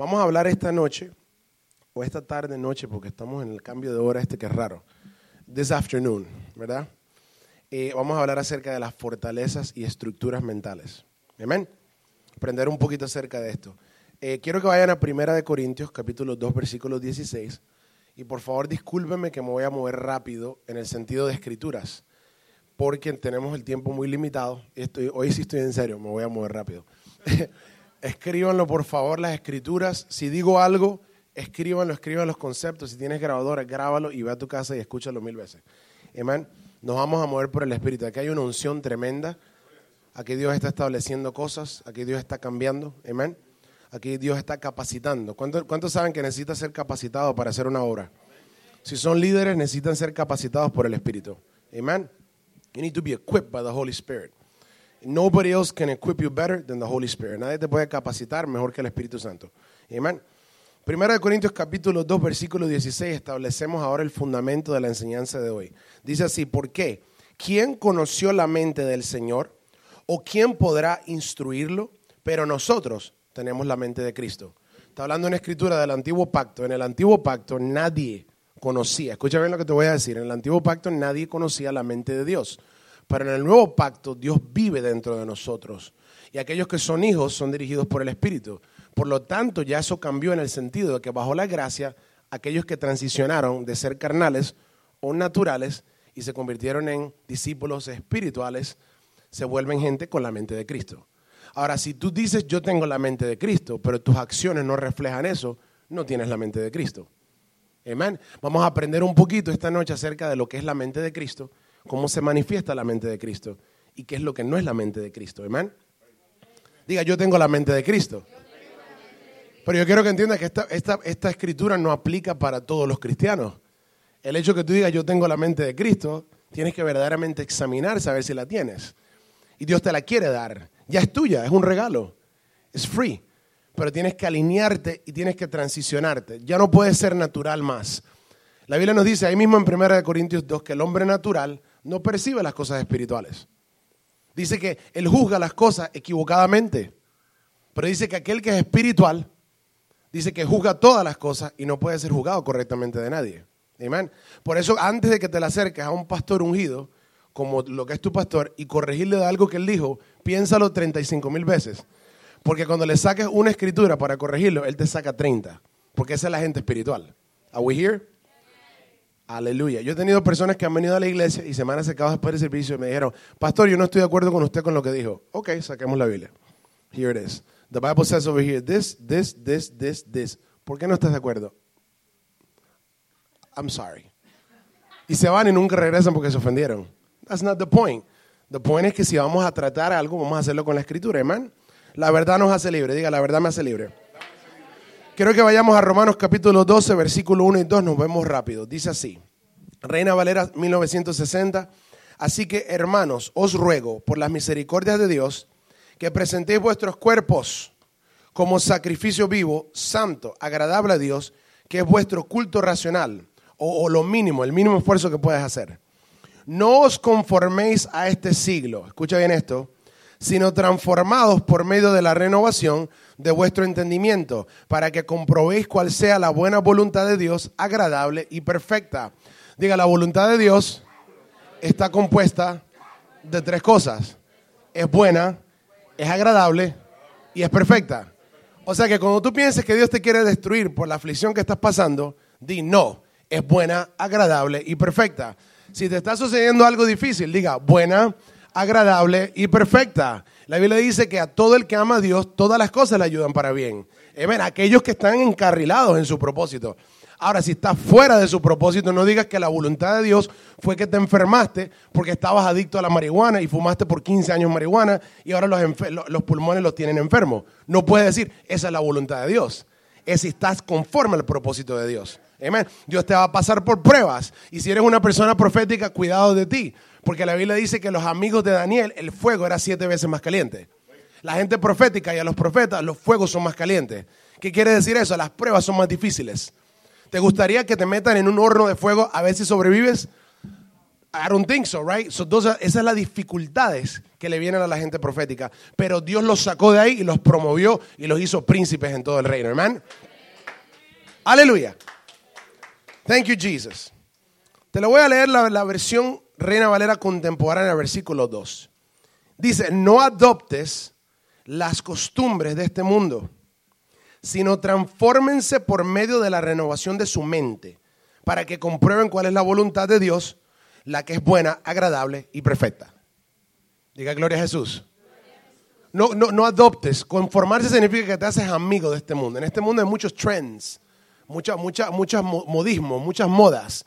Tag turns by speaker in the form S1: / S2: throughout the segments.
S1: Vamos a hablar esta noche, o esta tarde, noche, porque estamos en el cambio de hora este que es raro. This afternoon, ¿verdad? Eh, vamos a hablar acerca de las fortalezas y estructuras mentales. Amén. Aprender un poquito acerca de esto. Eh, quiero que vayan a Primera de Corintios, capítulo 2, versículo 16. Y por favor, discúlpenme que me voy a mover rápido en el sentido de escrituras, porque tenemos el tiempo muy limitado. Hoy sí estoy en serio, me voy a mover rápido. escríbanlo por favor las escrituras. Si digo algo, escríbanlo, escriban los conceptos. Si tienes grabadora, grábalo y ve a tu casa y escúchalo mil veces. Amén. Nos vamos a mover por el Espíritu. Aquí hay una unción tremenda. Aquí Dios está estableciendo cosas. Aquí Dios está cambiando. Amén. Aquí Dios está capacitando. ¿Cuántos, ¿Cuántos saben que necesita ser capacitado para hacer una obra? Si son líderes, necesitan ser capacitados por el Espíritu. Amén. You need to be equipped by the Holy Spirit. Nobody else can equip you better than the Holy Spirit. Nadie te puede capacitar mejor que el Espíritu Santo. Amén. Primera de Corintios capítulo 2 versículo 16 establecemos ahora el fundamento de la enseñanza de hoy. Dice así, ¿por qué? ¿Quién conoció la mente del Señor? ¿O quién podrá instruirlo? Pero nosotros tenemos la mente de Cristo. Está hablando en escritura del antiguo pacto. En el antiguo pacto nadie conocía, escucha bien lo que te voy a decir, en el antiguo pacto nadie conocía la mente de Dios. Pero en el nuevo pacto Dios vive dentro de nosotros. Y aquellos que son hijos son dirigidos por el Espíritu. Por lo tanto, ya eso cambió en el sentido de que bajo la gracia, aquellos que transicionaron de ser carnales o naturales y se convirtieron en discípulos espirituales, se vuelven gente con la mente de Cristo. Ahora, si tú dices yo tengo la mente de Cristo, pero tus acciones no reflejan eso, no tienes la mente de Cristo. Amén. Vamos a aprender un poquito esta noche acerca de lo que es la mente de Cristo cómo se manifiesta la mente de Cristo y qué es lo que no es la mente de Cristo. Amén. Diga, yo tengo la mente de Cristo. Pero yo quiero que entiendas que esta, esta, escritura no aplica para todos los cristianos. El hecho que tú digas yo tengo la mente de Cristo, tienes que verdaderamente examinar, saber si la tienes. Y Dios te la quiere dar. Ya es tuya, es un regalo. Es free. Pero tienes que alinearte y tienes que transicionarte. Ya no puede ser natural más. La Biblia nos dice ahí mismo en 1 Corintios 2 que el hombre natural no percibe las cosas espirituales. Dice que él juzga las cosas equivocadamente, pero dice que aquel que es espiritual, dice que juzga todas las cosas y no puede ser juzgado correctamente de nadie. Amén. Por eso, antes de que te le acerques a un pastor ungido, como lo que es tu pastor, y corregirle de algo que él dijo, piénsalo 35 mil veces. Porque cuando le saques una escritura para corregirlo, él te saca 30. Porque esa es la gente espiritual. ¿Are we here? Aleluya. Yo he tenido personas que han venido a la iglesia y se me han acercado después del servicio y me dijeron, pastor, yo no estoy de acuerdo con usted con lo que dijo. Ok, saquemos la Biblia. Here it is. The Bible says over here, this, this, this, this, this. ¿Por qué no estás de acuerdo? I'm sorry. Y se van y nunca regresan porque se ofendieron. That's not the point. The point es que si vamos a tratar algo, vamos a hacerlo con la escritura, hermano. La verdad nos hace libre. Diga, la verdad me hace libre. Quiero que vayamos a Romanos capítulo 12, versículo 1 y 2, nos vemos rápido. Dice así, Reina Valera 1960, así que hermanos, os ruego por las misericordias de Dios que presentéis vuestros cuerpos como sacrificio vivo, santo, agradable a Dios, que es vuestro culto racional, o, lo mínimo, el mínimo esfuerzo que puedes hacer. No os conforméis a este siglo, escucha bien esto, sino transformados por medio de la renovación de vuestro entendimiento, para que comprobéis cuál sea la buena voluntad de Dios, agradable y perfecta. Diga, la voluntad de Dios está compuesta de tres cosas. Es buena, es agradable y es perfecta. O sea que cuando tú pienses que Dios te quiere destruir por la aflicción que estás pasando, di no, es buena, agradable y perfecta. Si te está sucediendo algo difícil, diga buena, agradable y perfecta. La Biblia dice que a todo el que ama a Dios, todas las cosas le ayudan para bien. Amén. Aquellos que están encarrilados en su propósito. Ahora, si estás fuera de su propósito, no digas que la voluntad de Dios fue que te enfermaste porque estabas adicto a la marihuana y fumaste por 15 años marihuana y ahora los, los pulmones los tienen enfermos. No puedes decir, esa es la voluntad de Dios. Es si estás conforme al propósito de Dios. Amén. Dios te va a pasar por pruebas. Y si eres una persona profética, cuidado de ti. Porque la Biblia dice que los amigos de Daniel, el fuego era siete veces más caliente. La gente profética y a los profetas, los fuegos son más calientes. ¿Qué quiere decir eso? Las pruebas son más difíciles. ¿Te gustaría que te metan en un horno de fuego a ver si sobrevives? I don't think so, right? So, those esas son las dificultades que le vienen a la gente profética. Pero Dios los sacó de ahí y los promovió y los hizo príncipes en todo el reino, hermano. Aleluya. Thank you, Jesus. Te lo voy a leer la versión Reina Valera contemporánea, versículo 2. Dice, no adoptes las costumbres de este mundo, sino transfórmense por medio de la renovación de su mente, para que comprueben cuál es la voluntad de Dios, la que es buena, agradable y perfecta. Diga gloria a Jesús. No, no, no adoptes. Conformarse significa que te haces amigo de este mundo. En este mundo hay muchos trends, muchas, muchas, muchos modismos, muchas modas.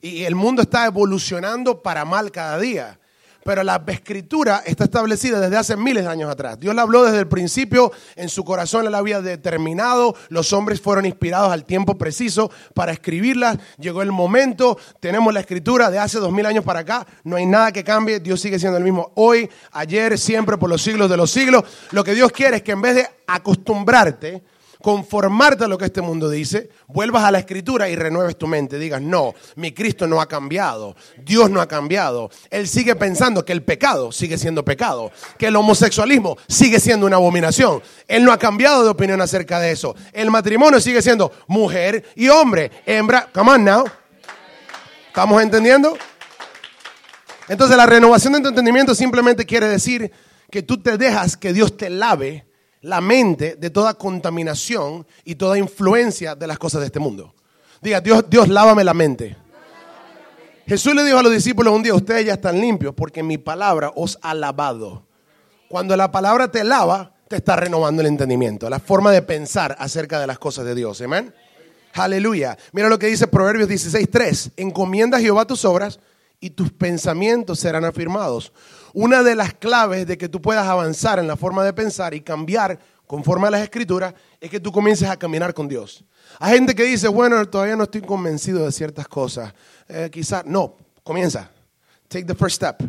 S1: Y el mundo está evolucionando para mal cada día. Pero la escritura está establecida desde hace miles de años atrás. Dios la habló desde el principio, en su corazón la había determinado, los hombres fueron inspirados al tiempo preciso para escribirla, llegó el momento, tenemos la escritura de hace dos mil años para acá, no hay nada que cambie, Dios sigue siendo el mismo hoy, ayer, siempre, por los siglos de los siglos. Lo que Dios quiere es que en vez de acostumbrarte, conformarte a lo que este mundo dice, vuelvas a la escritura y renueves tu mente. Digas, no, mi Cristo no ha cambiado, Dios no ha cambiado. Él sigue pensando que el pecado sigue siendo pecado, que el homosexualismo sigue siendo una abominación. Él no ha cambiado de opinión acerca de eso. El matrimonio sigue siendo mujer y hombre, hembra. Come on now. ¿Estamos entendiendo? Entonces la renovación de tu entendimiento simplemente quiere decir que tú te dejas que Dios te lave la mente de toda contaminación y toda influencia de las cosas de este mundo. Diga, Dios, Dios, lávame la mente. Jesús le dijo a los discípulos un día, ustedes ya están limpios porque mi palabra os ha lavado. Cuando la palabra te lava, te está renovando el entendimiento, la forma de pensar acerca de las cosas de Dios. Amén. Aleluya. Mira lo que dice Proverbios 16:3. Encomienda a Jehová tus obras y tus pensamientos serán afirmados. Una de las claves de que tú puedas avanzar en la forma de pensar y cambiar conforme a las escrituras es que tú comiences a caminar con Dios. Hay gente que dice, bueno, todavía no estoy convencido de ciertas cosas. Eh, quizás, no, comienza. Take the first step.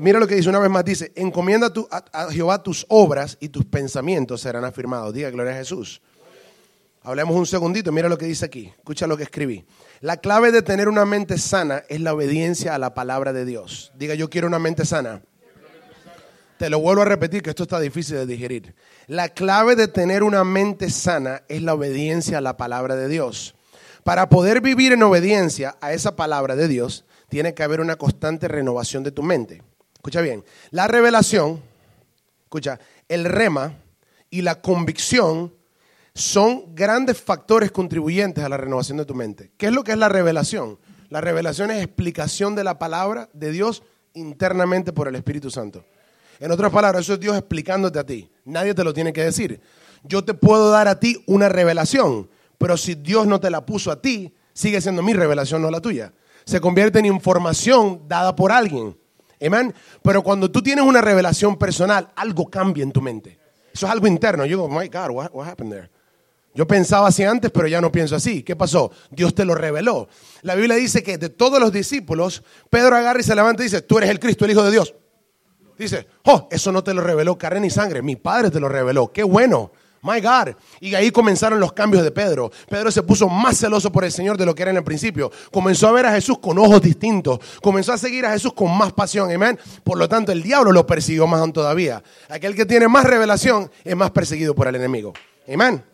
S1: Mira lo que dice una vez más, dice, encomienda a, a Jehová tus obras y tus pensamientos serán afirmados. Diga, gloria a Jesús. Hablemos un segundito, mira lo que dice aquí, escucha lo que escribí. La clave de tener una mente sana es la obediencia a la palabra de Dios. Diga, yo quiero una mente sana. Te lo vuelvo a repetir que esto está difícil de digerir. La clave de tener una mente sana es la obediencia a la palabra de Dios. Para poder vivir en obediencia a esa palabra de Dios, tiene que haber una constante renovación de tu mente. Escucha bien, la revelación, escucha, el rema y la convicción son grandes factores contribuyentes a la renovación de tu mente. ¿Qué es lo que es la revelación? La revelación es explicación de la palabra de Dios internamente por el Espíritu Santo. En otras palabras, eso es Dios explicándote a ti. Nadie te lo tiene que decir. Yo te puedo dar a ti una revelación, pero si Dios no te la puso a ti, sigue siendo mi revelación, no la tuya. Se convierte en información dada por alguien. Amén. Pero cuando tú tienes una revelación personal, algo cambia en tu mente. Eso es algo interno. Yo digo, my God, what, what happened there? Yo pensaba así antes, pero ya no pienso así. ¿Qué pasó? Dios te lo reveló. La Biblia dice que de todos los discípulos, Pedro agarra y se levanta y dice, tú eres el Cristo, el Hijo de Dios. Dice, oh, eso no te lo reveló carne ni sangre, mi Padre te lo reveló. Qué bueno. My God. Y ahí comenzaron los cambios de Pedro. Pedro se puso más celoso por el Señor de lo que era en el principio. Comenzó a ver a Jesús con ojos distintos. Comenzó a seguir a Jesús con más pasión. Amén. Por lo tanto, el diablo lo persiguió más aún todavía. Aquel que tiene más revelación es más perseguido por el enemigo. Amén.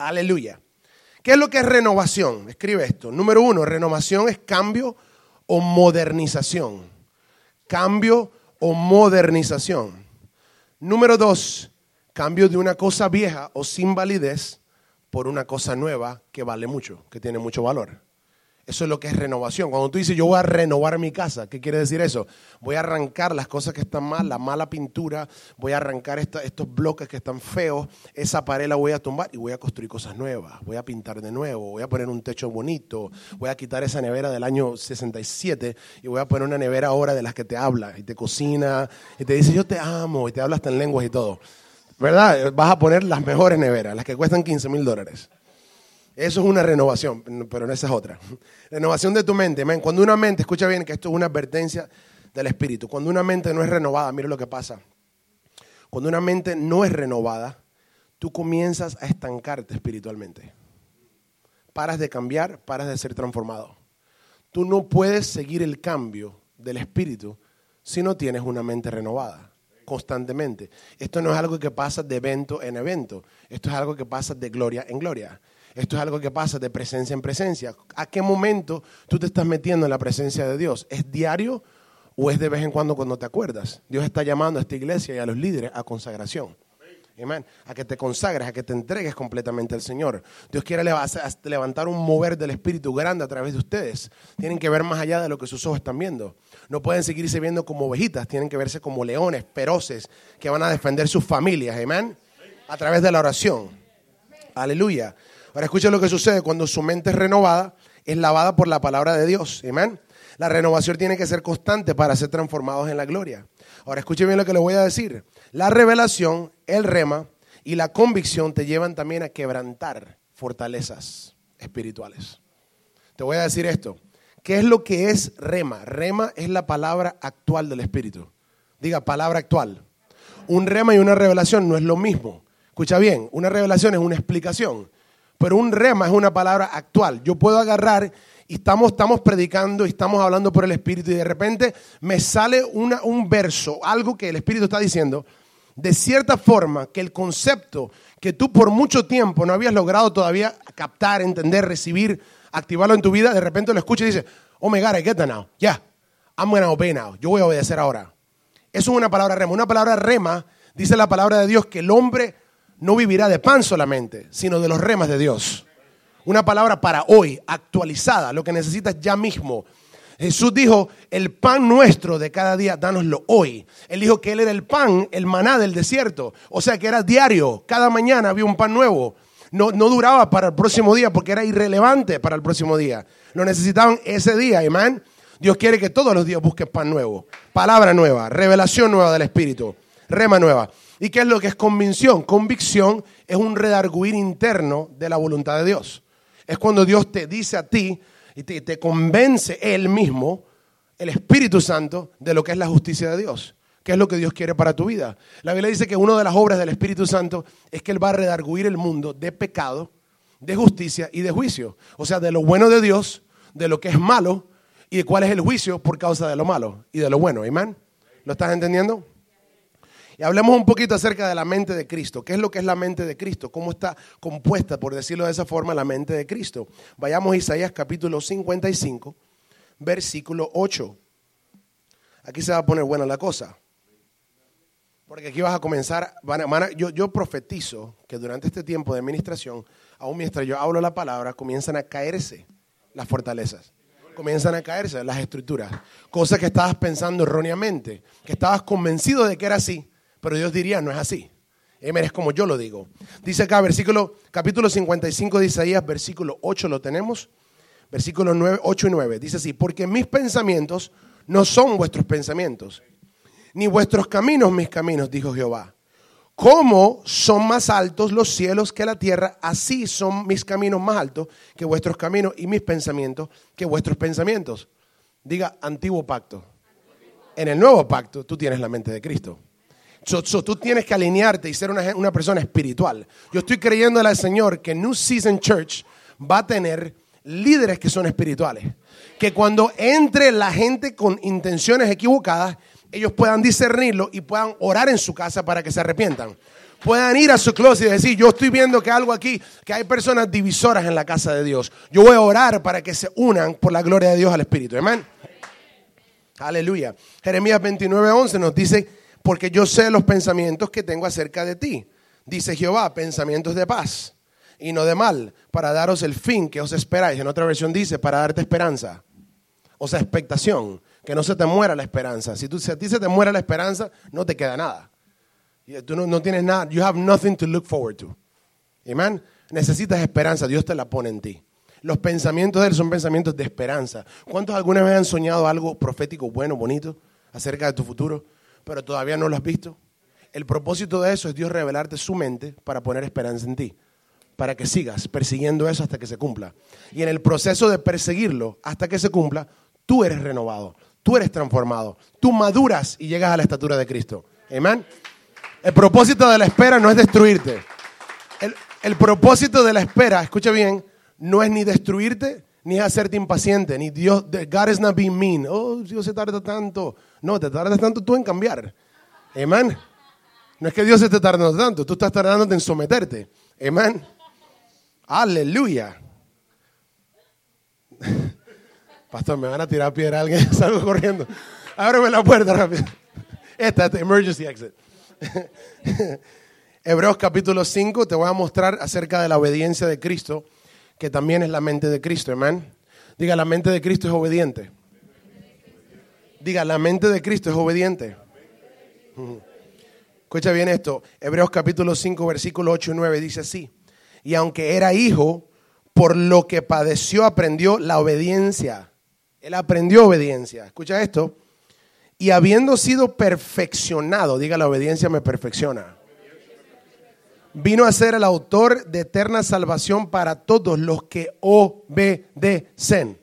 S1: Aleluya. ¿Qué es lo que es renovación? Escribe esto. Número uno, renovación es cambio o modernización. Cambio o modernización. Número dos, cambio de una cosa vieja o sin validez por una cosa nueva que vale mucho, que tiene mucho valor. Eso es lo que es renovación. Cuando tú dices yo voy a renovar mi casa, ¿qué quiere decir eso? Voy a arrancar las cosas que están mal, la mala pintura, voy a arrancar estos bloques que están feos, esa pared la voy a tumbar y voy a construir cosas nuevas. Voy a pintar de nuevo, voy a poner un techo bonito, voy a quitar esa nevera del año 67 y voy a poner una nevera ahora de las que te habla y te cocina y te dice yo te amo y te habla hasta en lenguas y todo. ¿Verdad? Vas a poner las mejores neveras, las que cuestan 15 mil dólares. Eso es una renovación, pero esa es otra. Renovación de tu mente. Cuando una mente, escucha bien que esto es una advertencia del Espíritu. Cuando una mente no es renovada, mira lo que pasa. Cuando una mente no es renovada, tú comienzas a estancarte espiritualmente. Paras de cambiar, paras de ser transformado. Tú no puedes seguir el cambio del espíritu si no tienes una mente renovada constantemente. Esto no es algo que pasa de evento en evento. Esto es algo que pasa de gloria en gloria. Esto es algo que pasa de presencia en presencia. ¿A qué momento tú te estás metiendo en la presencia de Dios? ¿Es diario o es de vez en cuando cuando te acuerdas? Dios está llamando a esta iglesia y a los líderes a consagración. A que te consagres, a que te entregues completamente al Señor. Dios quiere levantar un mover del Espíritu grande a través de ustedes. Tienen que ver más allá de lo que sus ojos están viendo. No pueden seguirse viendo como ovejitas, tienen que verse como leones feroces que van a defender sus familias. Amén. A través de la oración. Aleluya. Ahora escuchen lo que sucede cuando su mente es renovada, es lavada por la palabra de Dios. Amén. La renovación tiene que ser constante para ser transformados en la gloria. Ahora escuchen bien lo que le voy a decir. La revelación, el rema y la convicción te llevan también a quebrantar fortalezas espirituales. Te voy a decir esto. ¿Qué es lo que es rema? Rema es la palabra actual del Espíritu. Diga, palabra actual. Un rema y una revelación no es lo mismo. Escucha bien, una revelación es una explicación, pero un rema es una palabra actual. Yo puedo agarrar y estamos, estamos predicando y estamos hablando por el Espíritu y de repente me sale un verso, algo que el Espíritu está diciendo, de cierta forma que el concepto que tú por mucho tiempo no habías logrado todavía captar, entender, recibir, activarlo en tu vida, de repente lo escuchas y dices, oh my God, I get that now. Yeah, I'm going to obey now. Yo voy a obedecer ahora. Eso es una palabra rema. Una palabra rema dice la palabra de Dios que el hombre no vivirá de pan solamente, sino de los remas de Dios. Una palabra para hoy, actualizada, lo que necesitas ya mismo. Jesús dijo, el pan nuestro de cada día, dánoslo hoy. Él dijo que Él era el pan, el maná del desierto. O sea que era diario, cada mañana había un pan nuevo. No, no duraba para el próximo día porque era irrelevante para el próximo día. Lo necesitaban ese día, amén. Dios quiere que todos los días busques pan nuevo, palabra nueva, revelación nueva del Espíritu, rema nueva. ¿Y qué es lo que es convicción? Convicción es un redarguir interno de la voluntad de Dios. Es cuando Dios te dice a ti y te, convence Él mismo, el Espíritu Santo, de lo que es la justicia de Dios. ¿Qué es lo que Dios quiere para tu vida? La Biblia dice que una de las obras del Espíritu Santo es que Él va a redarguir el mundo de pecado, de justicia y de juicio. O sea, de lo bueno de Dios, de lo que es malo y de cuál es el juicio por causa de lo malo y de lo bueno. Amén. ¿Lo estás entendiendo? Y hablemos un poquito acerca de la mente de Cristo. ¿Qué es lo que es la mente de Cristo? ¿Cómo está compuesta, por decirlo de esa forma, la mente de Cristo? Vayamos a Isaías capítulo 55, versículo 8. Aquí se va a poner buena la cosa. Porque aquí vas a comenzar, yo, yo profetizo que durante este tiempo de administración, aún mientras yo hablo la palabra, comienzan a caerse las fortalezas comienzan a caerse las estructuras. Cosas que estabas pensando erróneamente, que estabas convencido de que era así, pero Dios diría, no es así. Es como yo lo digo. Dice acá, versículo, capítulo 55 de Isaías, versículo 8 lo tenemos. Versículo 9, 8 y 9. Dice así, porque mis pensamientos no son vuestros pensamientos, ni vuestros caminos mis caminos, dijo Jehová. Como son más altos los cielos que la tierra, así son mis caminos más altos que vuestros caminos y mis pensamientos que vuestros pensamientos. Diga antiguo pacto. En el nuevo pacto tú tienes la mente de Cristo tú tienes que alinearte y ser una, una persona espiritual. Yo estoy creyendo al Señor que New Season Church va a tener líderes que son espirituales. Que cuando entre la gente con intenciones equivocadas, ellos puedan discernirlo y puedan orar en su casa para que se arrepientan. Puedan ir a su closet y decir, yo estoy viendo que algo aquí, que hay personas divisoras en la casa de Dios. Yo voy a orar para que se unan por la gloria de Dios al Espíritu. Amén. Aleluya. Jeremías 29, 11 nos dice porque yo sé los pensamientos que tengo acerca de ti. Dice Jehová, pensamientos de paz y no de mal, para daros el fin que os esperáis. En otra versión dice, para darte esperanza. O sea, expectación, que no se te muera la esperanza. Si, tú, si a ti se te muera la esperanza, no te queda nada. Tú no, no tienes nada, you have nothing to look forward to. Amén. Necesitas esperanza, Dios te la pone en ti. Los pensamientos de Él son pensamientos de esperanza. ¿Cuántos alguna vez han soñado algo profético, bueno, bonito, acerca de tu futuro? Pero todavía no lo has visto. El propósito de eso es Dios revelarte su mente para poner esperanza en ti, para que sigas persiguiendo eso hasta que se cumpla. Y en el proceso de perseguirlo hasta que se cumpla, tú eres renovado, tú eres transformado, tú maduras y llegas a la estatura de Cristo. Amén. El propósito de la espera no es destruirte. El, el propósito de la espera, escucha bien, no es ni destruirte ni es hacerte impaciente, ni Dios, God is not being mean. Oh, Dios se tarda tanto. No, te tardas tanto tú en cambiar. Amén. No es que Dios se esté tardando tanto, tú estás tardando en someterte. Amén. Aleluya. Pastor, me van a tirar piedra alguien, salgo corriendo. Ábreme la puerta rápido. Esta es emergency exit. Hebreos capítulo 5 te voy a mostrar acerca de la obediencia de Cristo, que también es la mente de Cristo, amén. Diga, la mente de Cristo es obediente. Diga, la mente de Cristo es obediente. Escucha bien esto. Hebreos capítulo 5, versículo 8 y 9 dice así. Y aunque era hijo, por lo que padeció aprendió la obediencia. Él aprendió obediencia. Escucha esto. Y habiendo sido perfeccionado, diga la obediencia me perfecciona. Vino a ser el autor de eterna salvación para todos los que obedecen.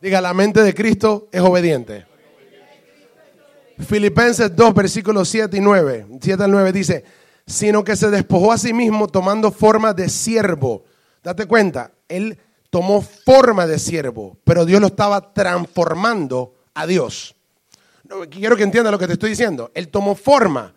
S1: Diga, la mente de Cristo es obediente. Filipenses 2, versículos 7 y 9. 7 al 9 dice, sino que se despojó a sí mismo tomando forma de siervo. Date cuenta, él tomó forma de siervo, pero Dios lo estaba transformando a Dios. Quiero que entienda lo que te estoy diciendo. Él tomó forma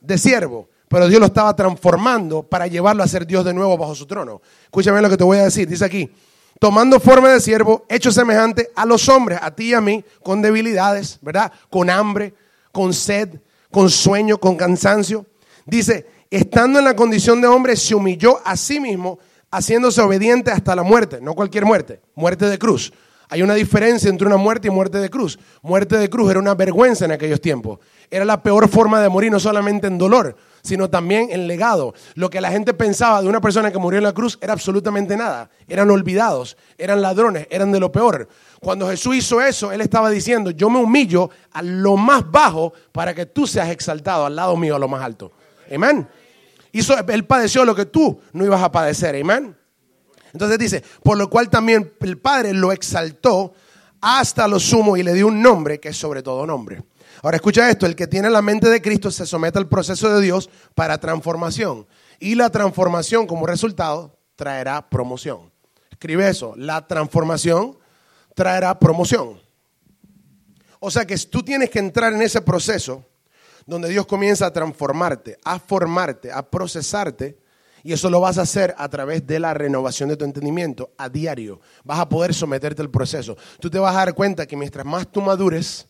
S1: de siervo, pero Dios lo estaba transformando para llevarlo a ser Dios de nuevo bajo su trono. Escúchame lo que te voy a decir. Dice aquí, tomando forma de siervo, hecho semejante a los hombres, a ti y a mí, con debilidades, ¿verdad? Con hambre, con sed, con sueño, con cansancio. Dice, estando en la condición de hombre, se humilló a sí mismo, haciéndose obediente hasta la muerte, no cualquier muerte, muerte de cruz. Hay una diferencia entre una muerte y muerte de cruz. Muerte de cruz era una vergüenza en aquellos tiempos. Era la peor forma de morir, no solamente en dolor, sino también en legado. Lo que la gente pensaba de una persona que murió en la cruz era absolutamente nada. Eran olvidados, eran ladrones, eran de lo peor. Cuando Jesús hizo eso, Él estaba diciendo, yo me humillo a lo más bajo para que tú seas exaltado al lado mío, a lo más alto. Amén. Hizo, él padeció lo que tú no ibas a padecer. Amén. Entonces dice, por lo cual también el Padre lo exaltó hasta lo sumo y le dio un nombre que es sobre todo nombre. Ahora escucha esto, el que tiene la mente de Cristo se somete al proceso de Dios para transformación. Y la transformación como resultado traerá promoción. Escribe eso, la transformación traerá promoción. O sea que tú tienes que entrar en ese proceso donde Dios comienza a transformarte, a formarte, a procesarte y eso lo vas a hacer a través de la renovación de tu entendimiento a diario. Vas a poder someterte al proceso. Tú te vas a dar cuenta que mientras más tú madures,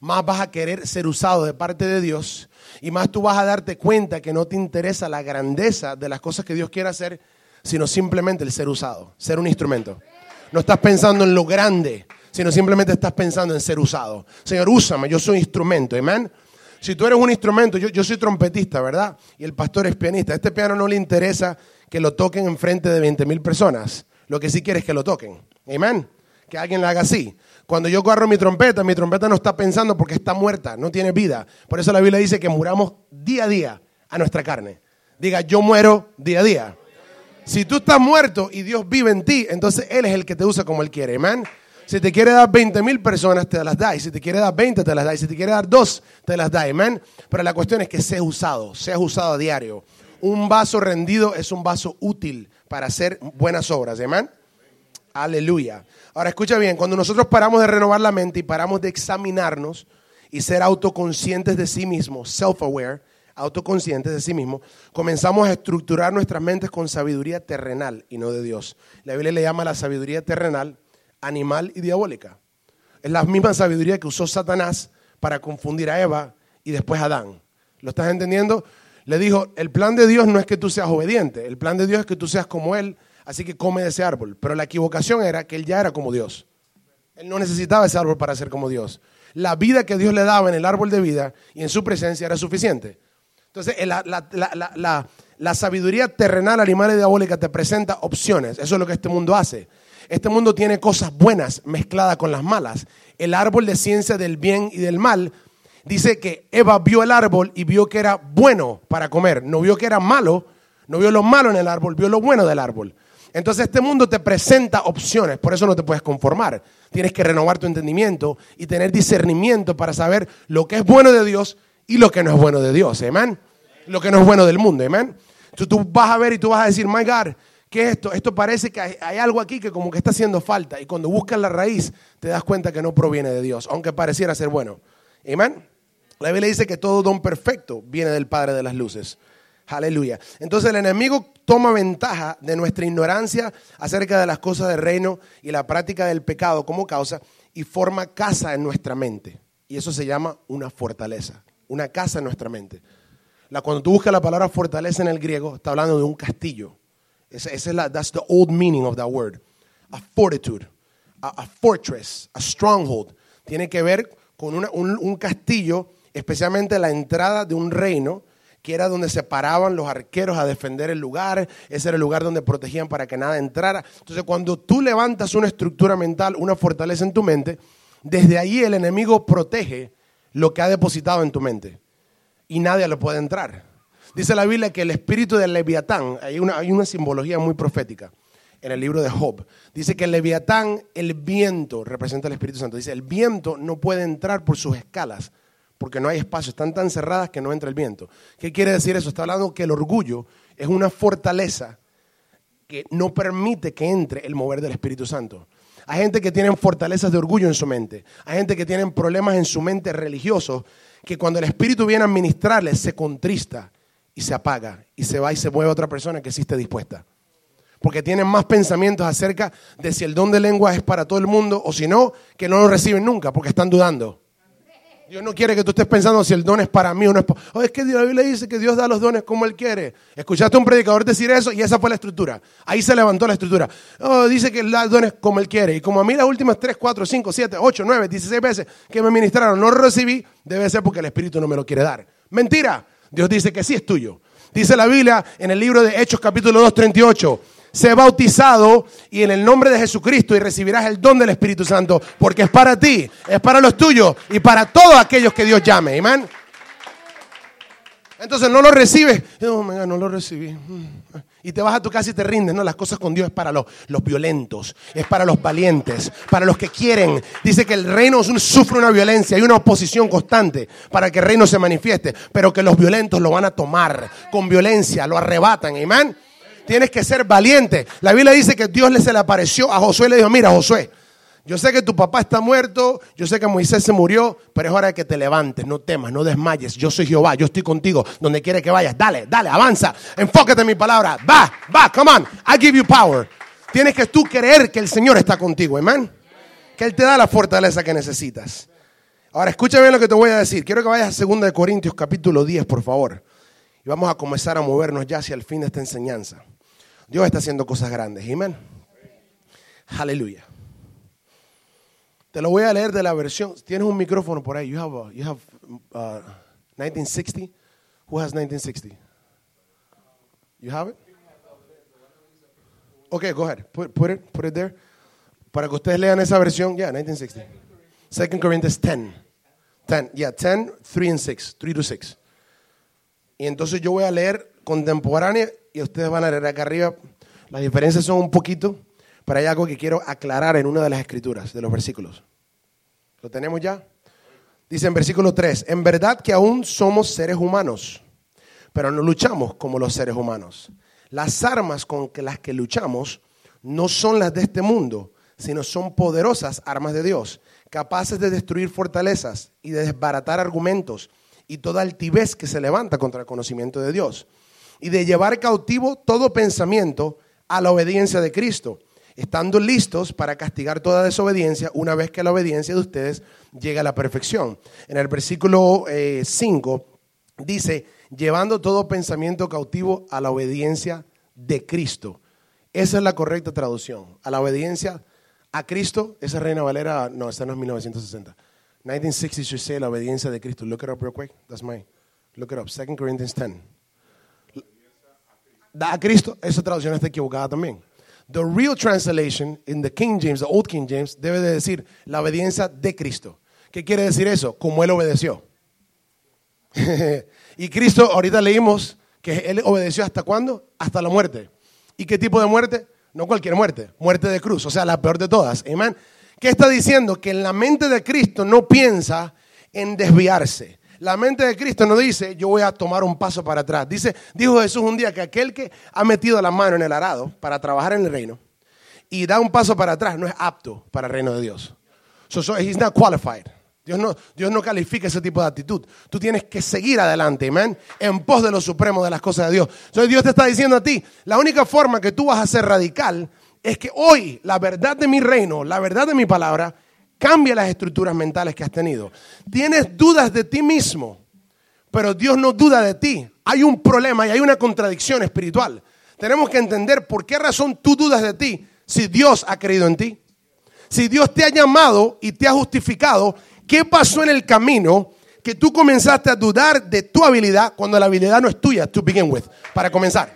S1: más vas a querer ser usado de parte de Dios y más tú vas a darte cuenta que no te interesa la grandeza de las cosas que Dios quiere hacer, sino simplemente el ser usado, ser un instrumento. No estás pensando en lo grande, sino simplemente estás pensando en ser usado. Señor, úsame, yo soy instrumento, amén. Si tú eres un instrumento, yo, soy trompetista, ¿verdad? Y el pastor es pianista. A este piano no le interesa que lo toquen en frente de 20 mil personas. Lo que sí quiere es que lo toquen. Amén. Que alguien lo haga así. Cuando yo agarro mi trompeta, mi trompeta no está pensando porque está muerta, no tiene vida. Por eso la Biblia dice que muramos día a día a nuestra carne. Diga, yo muero día a día. Si tú estás muerto y Dios vive en ti, entonces Él es el que te usa como Él quiere. Amén. Si te quiere dar 20 mil personas, te las da. Y si te quiere dar 20, te las da. Y si te quiere dar dos, te las da. Amén. Pero la cuestión es que seas usado, seas usado a diario. Un vaso rendido es un vaso útil para hacer buenas obras. Amén. Aleluya. Ahora escucha bien, cuando nosotros paramos de renovar la mente y paramos de examinarnos y ser autoconscientes de sí mismos, self-aware, autoconscientes de sí mismos, comenzamos a estructurar nuestras mentes con sabiduría terrenal y no de Dios. La Biblia le llama la sabiduría terrenal animal y diabólica. Es la misma sabiduría que usó Satanás para confundir a Eva y después a Adán. ¿Lo estás entendiendo? Le dijo, el plan de Dios no es que tú seas obediente, el plan de Dios es que tú seas como Él, así que come de ese árbol. Pero la equivocación era que Él ya era como Dios. Él no necesitaba ese árbol para ser como Dios. La vida que Dios le daba en el árbol de vida y en su presencia era suficiente. Entonces, la, la, la sabiduría terrenal, animal y diabólica te presenta opciones. Eso es lo que este mundo hace. Este mundo tiene cosas buenas mezcladas con las malas. El árbol de ciencia del bien y del mal dice que Eva vio el árbol y vio que era bueno para comer. No vio que era malo, no vio lo malo en el árbol, vio lo bueno del árbol. Entonces este mundo te presenta opciones, por eso no te puedes conformar. Tienes que renovar tu entendimiento y tener discernimiento para saber lo que es bueno de Dios y lo que no es bueno de Dios. Amén. Lo que no es bueno del mundo. Amén. Tú, tú vas a ver y tú vas a decir, my God, ¿qué es esto? Esto parece que hay, hay algo aquí que como que está haciendo falta. Y cuando buscas la raíz, te das cuenta que no proviene de Dios, aunque pareciera ser bueno. Amén. La Biblia dice que todo don perfecto viene del Padre de las Luces. Aleluya. Entonces el enemigo toma ventaja de nuestra ignorancia acerca de las cosas del reino y la práctica del pecado como causa y forma casa en nuestra mente. Y eso se llama una fortaleza, una casa en nuestra mente. La, cuando tú buscas la palabra fortaleza en el griego, está hablando de un castillo. Esa, es la, that's the old meaning of that word. A fortitude, a, fortress, a stronghold. Tiene que ver con un castillo, especialmente la entrada de un reino que era donde se paraban los arqueros a defender el lugar, ese era el lugar donde protegían para que nada entrara. Entonces, cuando tú levantas una estructura mental, una fortaleza en tu mente, desde ahí el enemigo protege lo que ha depositado en tu mente y nadie le puede entrar. Dice la Biblia que el espíritu del leviatán, hay una, hay una simbología muy profética en el libro de Job. Dice que el leviatán, el viento, representa el Espíritu Santo. Dice, el viento no puede entrar por sus escalas porque no hay espacio, están tan cerradas que no entra el viento. ¿Qué quiere decir eso? Está hablando que el orgullo es una fortaleza que no permite que entre el mover del Espíritu Santo. Hay gente que tiene fortalezas de orgullo en su mente. Hay gente que tiene problemas en su mente religiosos que cuando el Espíritu viene a administrarles se contrista y se apaga y se va y se mueve a otra persona que sí esté dispuesta. Porque tienen más pensamientos acerca de si el don de lengua es para todo el mundo o si no, que no lo reciben nunca porque están dudando. Dios no quiere que tú estés pensando si el don es para mí o no es para... Oh, es que la Biblia dice que Dios da los dones como Él quiere. Escuchaste a un predicador decir eso y esa fue la estructura. Ahí se levantó la estructura. Oh, dice que Él da dones como Él quiere. Y como a mí las últimas 3, 4, 5, 7, 8, 9, 16 veces que me ministraron no recibí, debe ser porque el Espíritu no me lo quiere dar. Mentira. Dios dice que sí es tuyo. Dice la Biblia en el libro de Hechos capítulo 2, 38 sé bautizado y en el nombre de Jesucristo y recibirás el don del Espíritu Santo, porque es para ti, es para los tuyos y para todos aquellos que Dios llame. Amén. Entonces no lo recibes. No, no lo recibí. Y te vas a tu casa y te rindes. No, las cosas con Dios es para los, los violentos, es para los valientes, para los que quieren. Dice que el reino sufre una violencia, hay una oposición constante para que el reino se manifieste, pero que los violentos lo van a tomar con violencia, lo arrebatan. Amén. Tienes que ser valiente. La Biblia dice que Dios le se le apareció a Josué y le dijo, mira Josué, yo sé que tu papá está muerto, yo sé que Moisés se murió, pero es hora de que te levantes, no temas, no desmayes. Yo soy Jehová, yo estoy contigo, donde quiere que vayas. Dale, dale, avanza, enfócate en mi palabra. Va, va, come on, I give you power. Tienes que tú creer que el Señor está contigo, amén. Que Él te da la fortaleza que necesitas. Ahora, escúchame lo que te voy a decir. Quiero que vayas a 2 Corintios capítulo 10, por favor. Y vamos a comenzar a movernos ya hacia el fin de esta enseñanza. Dios está haciendo cosas grandes. Amén. Aleluya. Te lo voy a leer de la versión. Tienes un micrófono por ahí. You have, you have 1960. Uh, Who has 1960? You have it? Okay, go ahead. Put, it, put it there. Para que ustedes lean esa versión. Yeah, 1960. Second Corinthians 10. 10. Yeah, 10, 3 and 6. 3 to 6. Y entonces yo voy a leer contemporánea y ustedes van a leer acá arriba. Las diferencias son un poquito, pero hay algo que quiero aclarar en una de las escrituras, de los versículos. ¿Lo tenemos ya? Dice en versículo 3, en verdad que aún somos seres humanos, pero no luchamos como los seres humanos. Las armas con las que luchamos no son las de este mundo, sino son poderosas armas de Dios, capaces de destruir fortalezas y de desbaratar argumentos y toda altivez que se levanta contra el conocimiento de Dios y de llevar cautivo todo pensamiento a la obediencia de Cristo, estando listos para castigar toda desobediencia una vez que la obediencia de ustedes llegue a la perfección. En el versículo 5 eh, dice, llevando todo pensamiento cautivo a la obediencia de Cristo. Esa es la correcta traducción. A la obediencia a Cristo, esa Reina Valera, no, esta no es 1960. 1960 should say la obediencia de Cristo. Look it up real quick. That's mine. Look it up. 2 Corinthians 10 da a Cristo, esa traducción está equivocada también. The real translation in the King James, the Old King James, debe de decir la obediencia de Cristo. ¿Qué quiere decir eso? Como Él obedeció. y Cristo, ahorita leímos que Él obedeció hasta cuándo? Hasta la muerte. ¿Y qué tipo de muerte? No cualquier muerte, muerte de cruz, o sea, la peor de todas. Amén. ¿Qué está diciendo? Que en la mente de Cristo no piensa en desviarse. La mente de Cristo no dice, yo voy a tomar un paso para atrás. Dice, dijo Jesús un día que aquel que ha metido la mano en el arado para trabajar en el reino y da un paso para atrás no es apto para el reino de Dios. So, so he's not qualified. Dios no, Dios no califica ese tipo de actitud. Tú tienes que seguir adelante, amén, en pos de lo supremo de las cosas de Dios. Entonces Dios te está diciendo a ti, la única forma que tú vas a ser radical es que hoy la verdad de mi reino, la verdad de mi palabra, cambia las estructuras mentales que has tenido. Tienes dudas de ti mismo, pero Dios no duda de ti. Hay un problema y hay una contradicción espiritual. Tenemos que entender por qué razón tú dudas de ti si Dios ha creído en ti. Si Dios te ha llamado y te ha justificado, ¿qué pasó en el camino que tú comenzaste a dudar de tu habilidad cuando la habilidad no es tuya to begin with? Para comenzar.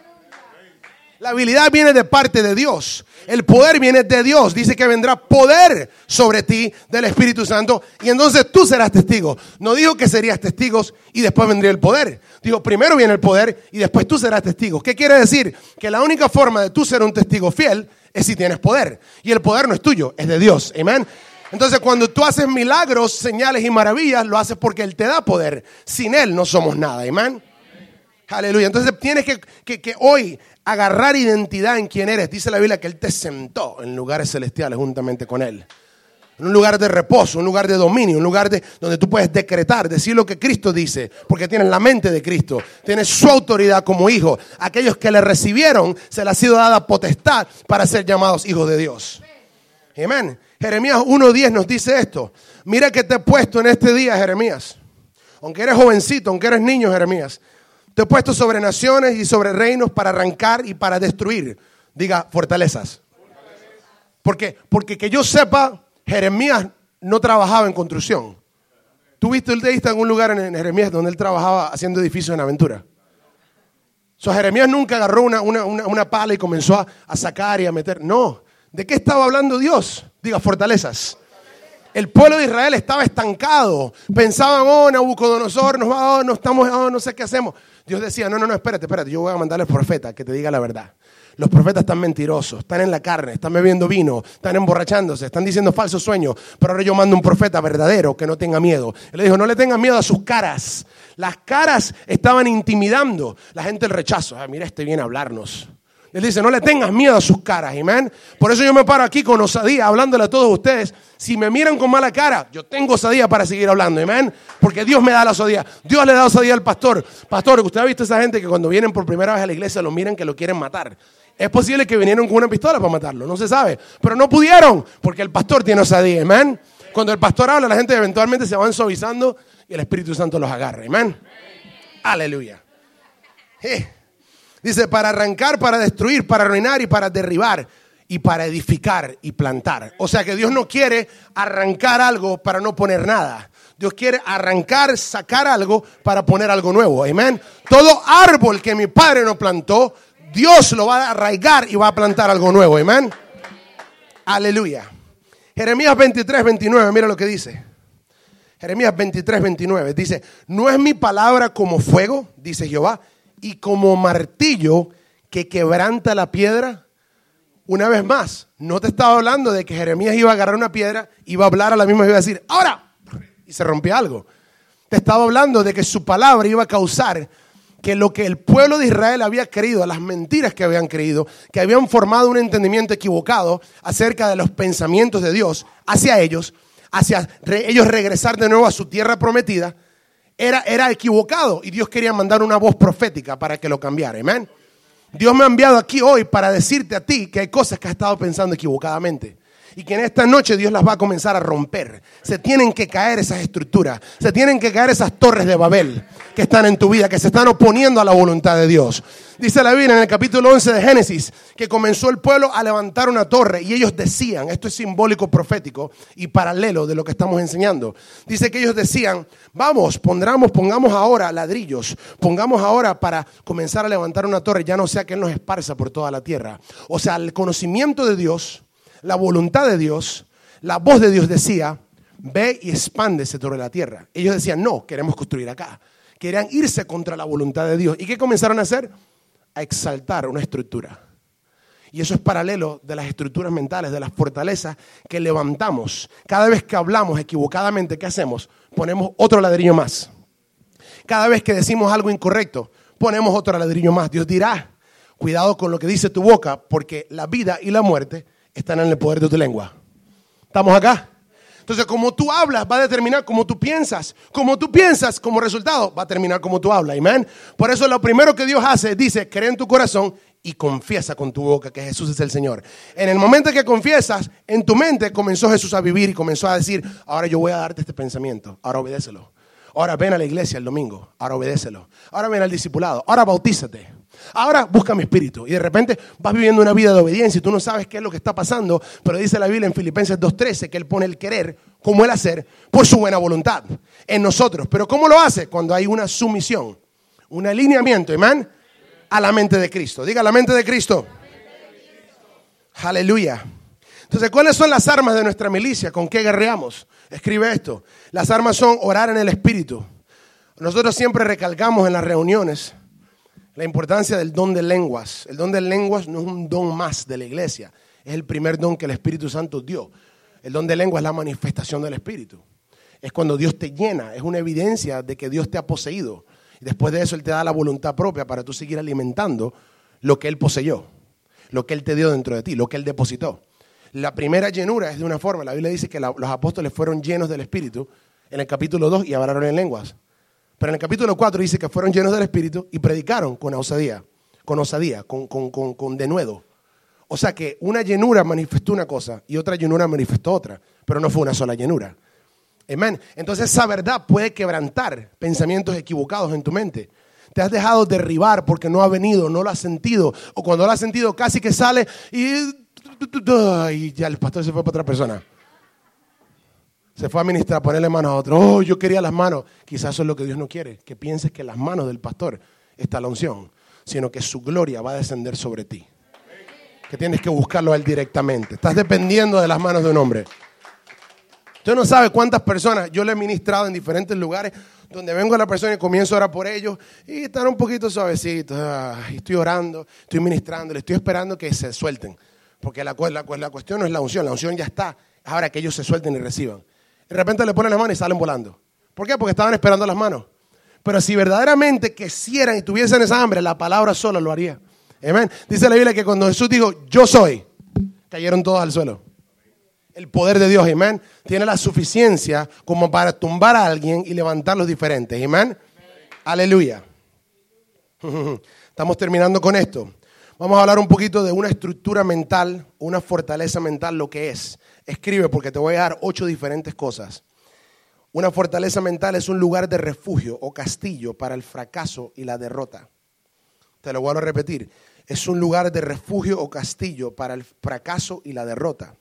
S1: La habilidad viene de parte de Dios. El poder viene de Dios. Dice que vendrá poder sobre ti del Espíritu Santo y entonces tú serás testigo. No dijo que serías testigos y después vendría el poder. Dijo, primero viene el poder y después tú serás testigo. ¿Qué quiere decir? Que la única forma de tú ser un testigo fiel es si tienes poder. Y el poder no es tuyo, es de Dios. Amén. Entonces cuando tú haces milagros, señales y maravillas, lo haces porque Él te da poder. Sin Él no somos nada. Amén. Aleluya. Entonces tienes que, que, hoy agarrar identidad en quién eres. Dice la Biblia que Él te sentó en lugares celestiales juntamente con Él. En un lugar de reposo, un lugar de dominio, un lugar de, donde tú puedes decretar, decir lo que Cristo dice, porque tienes la mente de Cristo, tienes su autoridad como hijo. Aquellos que le recibieron, se le ha sido dada potestad para ser llamados hijos de Dios. Amén. Jeremías 1.10 nos dice esto. Mira que te he puesto en este día, Jeremías. Aunque eres jovencito, aunque eres niño, Jeremías. Te he puesto sobre naciones y sobre reinos para arrancar y para destruir. Diga, fortalezas. Porque, porque que yo sepa, Jeremías no trabajaba en construcción. ¿Tú viste el en un lugar en Jeremías donde él trabajaba haciendo edificios en aventura? So, Jeremías nunca agarró una, una, pala y comenzó a, a, sacar y a meter. No. ¿De qué estaba hablando Dios? Diga, fortalezas. El pueblo de Israel estaba estancado. Pensaban, oh, Nabucodonosor, nos va, oh, no estamos, oh, no sé qué hacemos. Dios decía, no, no, no, espérate, espérate, yo voy a mandarle al profeta que te diga la verdad. Los profetas están mentirosos, están en la carne, están bebiendo vino, están emborrachándose, están diciendo falsos sueños. Pero ahora yo mando un profeta verdadero que no tenga miedo. Él le dijo, no le tengas miedo a sus caras. Las caras estaban intimidando. La gente el rechazo. Ah, mira, este viene a hablarnos. Él dice, no le tengas miedo a sus caras, amén. Por eso yo me paro aquí con osadía, hablándole a todos ustedes. Si me miran con mala cara, yo tengo osadía para seguir hablando, amén. Porque Dios me da la osadía. Dios le da osadía al pastor. Pastor, usted ha visto a esa gente que cuando vienen por primera vez a la iglesia lo miran que lo quieren matar. Es posible que vinieron con una pistola para matarlo, no se sabe. Pero no pudieron, porque el pastor tiene osadía, amén. Cuando el pastor habla, la gente eventualmente se van suavizando y el Espíritu Santo los agarra, amén. Aleluya. Eh. Dice, para arrancar, para destruir, para arruinar y para derribar y para edificar y plantar. O sea que Dios no quiere arrancar algo para no poner nada. Dios quiere arrancar, sacar algo para poner algo nuevo. Amén. Todo árbol que mi padre no plantó, Dios lo va a arraigar y va a plantar algo nuevo. Amén. Aleluya. Jeremías 23, 29, mira lo que dice. Jeremías 23, 29. Dice, no es mi palabra como fuego, dice Jehová, y como martillo que quebranta la piedra. Una vez más, no te estaba hablando de que Jeremías iba a agarrar una piedra, iba a hablar a la misma y iba a decir, ahora, y se rompía algo. Te estaba hablando de que su palabra iba a causar que lo que el pueblo de Israel había creído, las mentiras que habían creído, que habían formado un entendimiento equivocado acerca de los pensamientos de Dios hacia ellos, hacia ellos regresar de nuevo a su tierra prometida, era, era equivocado y Dios quería mandar una voz profética para que lo cambiara. Amén. Dios me ha enviado aquí hoy para decirte a ti que hay cosas que has estado pensando equivocadamente y que en esta noche Dios las va a comenzar a romper. Se tienen que caer esas estructuras, se tienen que caer esas torres de Babel que están en tu vida, que se están oponiendo a la voluntad de Dios. Dice la Biblia en el capítulo 11 de Génesis que comenzó el pueblo a levantar una torre y ellos decían, esto es simbólico profético y paralelo de lo que estamos enseñando. Dice que ellos decían, vamos, pondramos, pongamos ahora ladrillos, pongamos ahora para comenzar a levantar una torre, ya no sea que Él nos esparza por toda la tierra. O sea, el conocimiento de Dios la voluntad de Dios, la voz de Dios decía, ve y expándese sobre la tierra. Ellos decían, no, queremos construir acá. Querían irse contra la voluntad de Dios. ¿Y qué comenzaron a hacer? A exaltar una estructura. Y eso es paralelo de las estructuras mentales, de las fortalezas que levantamos. Cada vez que hablamos equivocadamente, ¿qué hacemos? Ponemos otro ladrillo más. cada vez que decimos algo incorrecto, ponemos otro ladrillo más. Dios dirá, cuidado con lo que dice tu boca, porque la vida y la muerte están en el poder de tu lengua. ¿Estamos acá? Entonces, como tú hablas, va a determinar cómo tú piensas. Como tú piensas, como resultado, va a terminar como tú hablas. Amén. Por eso lo primero que Dios hace, dice, cree en tu corazón y confiesa con tu boca que Jesús es el Señor. En el momento que confiesas, en tu mente comenzó Jesús a vivir y comenzó a decir, ahora yo voy a darte este pensamiento, ahora obedécelo. Ahora ven a la iglesia el domingo, ahora obedécelo. Ahora ven al discipulado, ahora bautízate. Ahora busca mi espíritu. Y de repente vas viviendo una vida de obediencia y tú no sabes qué es lo que está pasando, pero dice la Biblia en Filipenses 2.13 que Él pone el querer como el hacer por su buena voluntad en nosotros. Pero ¿cómo lo hace? Cuando hay una sumisión, un alineamiento, amén, a la mente de Cristo. Diga la mente de Cristo. Aleluya. Entonces, ¿cuáles son las armas de nuestra milicia? ¿Con qué guerreamos? Escribe esto. Las armas son orar en el Espíritu. Nosotros siempre recalcamos en las reuniones la importancia del don de lenguas. El don de lenguas no es un don más de la iglesia, es el primer don que el Espíritu Santo dio. El don de lenguas es la manifestación del Espíritu. Es cuando Dios te llena, es una evidencia de que Dios te ha poseído. Y después de eso Él te da la voluntad propia para tú seguir alimentando lo que Él poseyó, lo que Él te dio dentro de ti, lo que Él depositó. La primera llenura es de una forma, la Biblia dice que los apóstoles fueron llenos del Espíritu en el capítulo 2 y hablaron en lenguas. Pero en el capítulo 4 dice que fueron llenos del Espíritu y predicaron con osadía, con osadía, con, con, con, con denuedo. O sea que una llenura manifestó una cosa y otra llenura manifestó otra, pero no fue una sola llenura. Amén. Entonces esa verdad puede quebrantar pensamientos equivocados en tu mente. Te has dejado derribar porque no ha venido, no lo has sentido. O cuando lo has sentido casi que sale y, y ya el pastor se fue para otra persona se fue a ministrar, ponerle manos a otro. Oh, yo quería las manos. Quizás eso es lo que Dios no quiere, que pienses que las manos del pastor está la unción, sino que su gloria va a descender sobre ti. Que tienes que buscarlo a él directamente. Estás dependiendo de las manos de un hombre. Usted no sabe cuántas personas yo le he ministrado en diferentes lugares donde vengo a la persona y comienzo a orar por ellos y están un poquito suavecitos. estoy orando, estoy ministrando, le estoy esperando que se suelten. Porque la, la, la cuestión no es la unción, la unción ya está. Ahora que ellos se suelten y reciban de repente le ponen las manos y salen volando. ¿Por qué? Porque estaban esperando las manos. Pero si verdaderamente quisieran y tuviesen esa hambre, la palabra sola lo haría. Amén. Dice la Biblia que cuando Jesús dijo, yo soy, cayeron todos al suelo. El poder de Dios, amén, tiene la suficiencia como para tumbar a alguien y levantar los diferentes. Amén. Aleluya. Estamos terminando con esto. Vamos a hablar un poquito de una estructura mental, una fortaleza mental, lo que es. Escribe porque te voy a dar ocho diferentes cosas. Una fortaleza mental es un lugar de refugio o castillo para el fracaso y la derrota. Te lo vuelvo a repetir. Es un lugar de refugio o castillo para el fracaso y la derrota.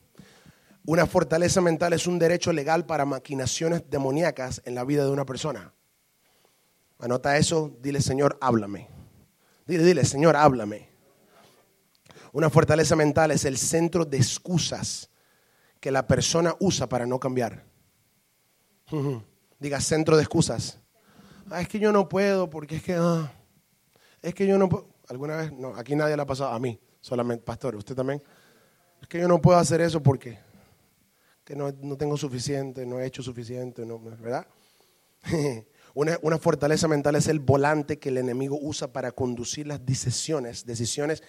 S1: Una fortaleza mental es un derecho legal para maquinaciones demoníacas en la vida de una persona. Anota eso, dile Señor, háblame. Dile, dile, Señor, háblame. Una fortaleza mental es el centro de excusas que la persona usa para no cambiar. Diga centro de excusas. Ah, es que yo no puedo porque es que, ah, es que yo no puedo. ¿Alguna vez? No, aquí nadie le ha pasado. A mí, solamente, pastor, ¿usted también? Es que yo no puedo hacer eso porque que no, tengo suficiente, no he hecho suficiente, no, ¿verdad? Una, una, fortaleza mental es el volante que el enemigo usa para conducir las decisiones, decisiones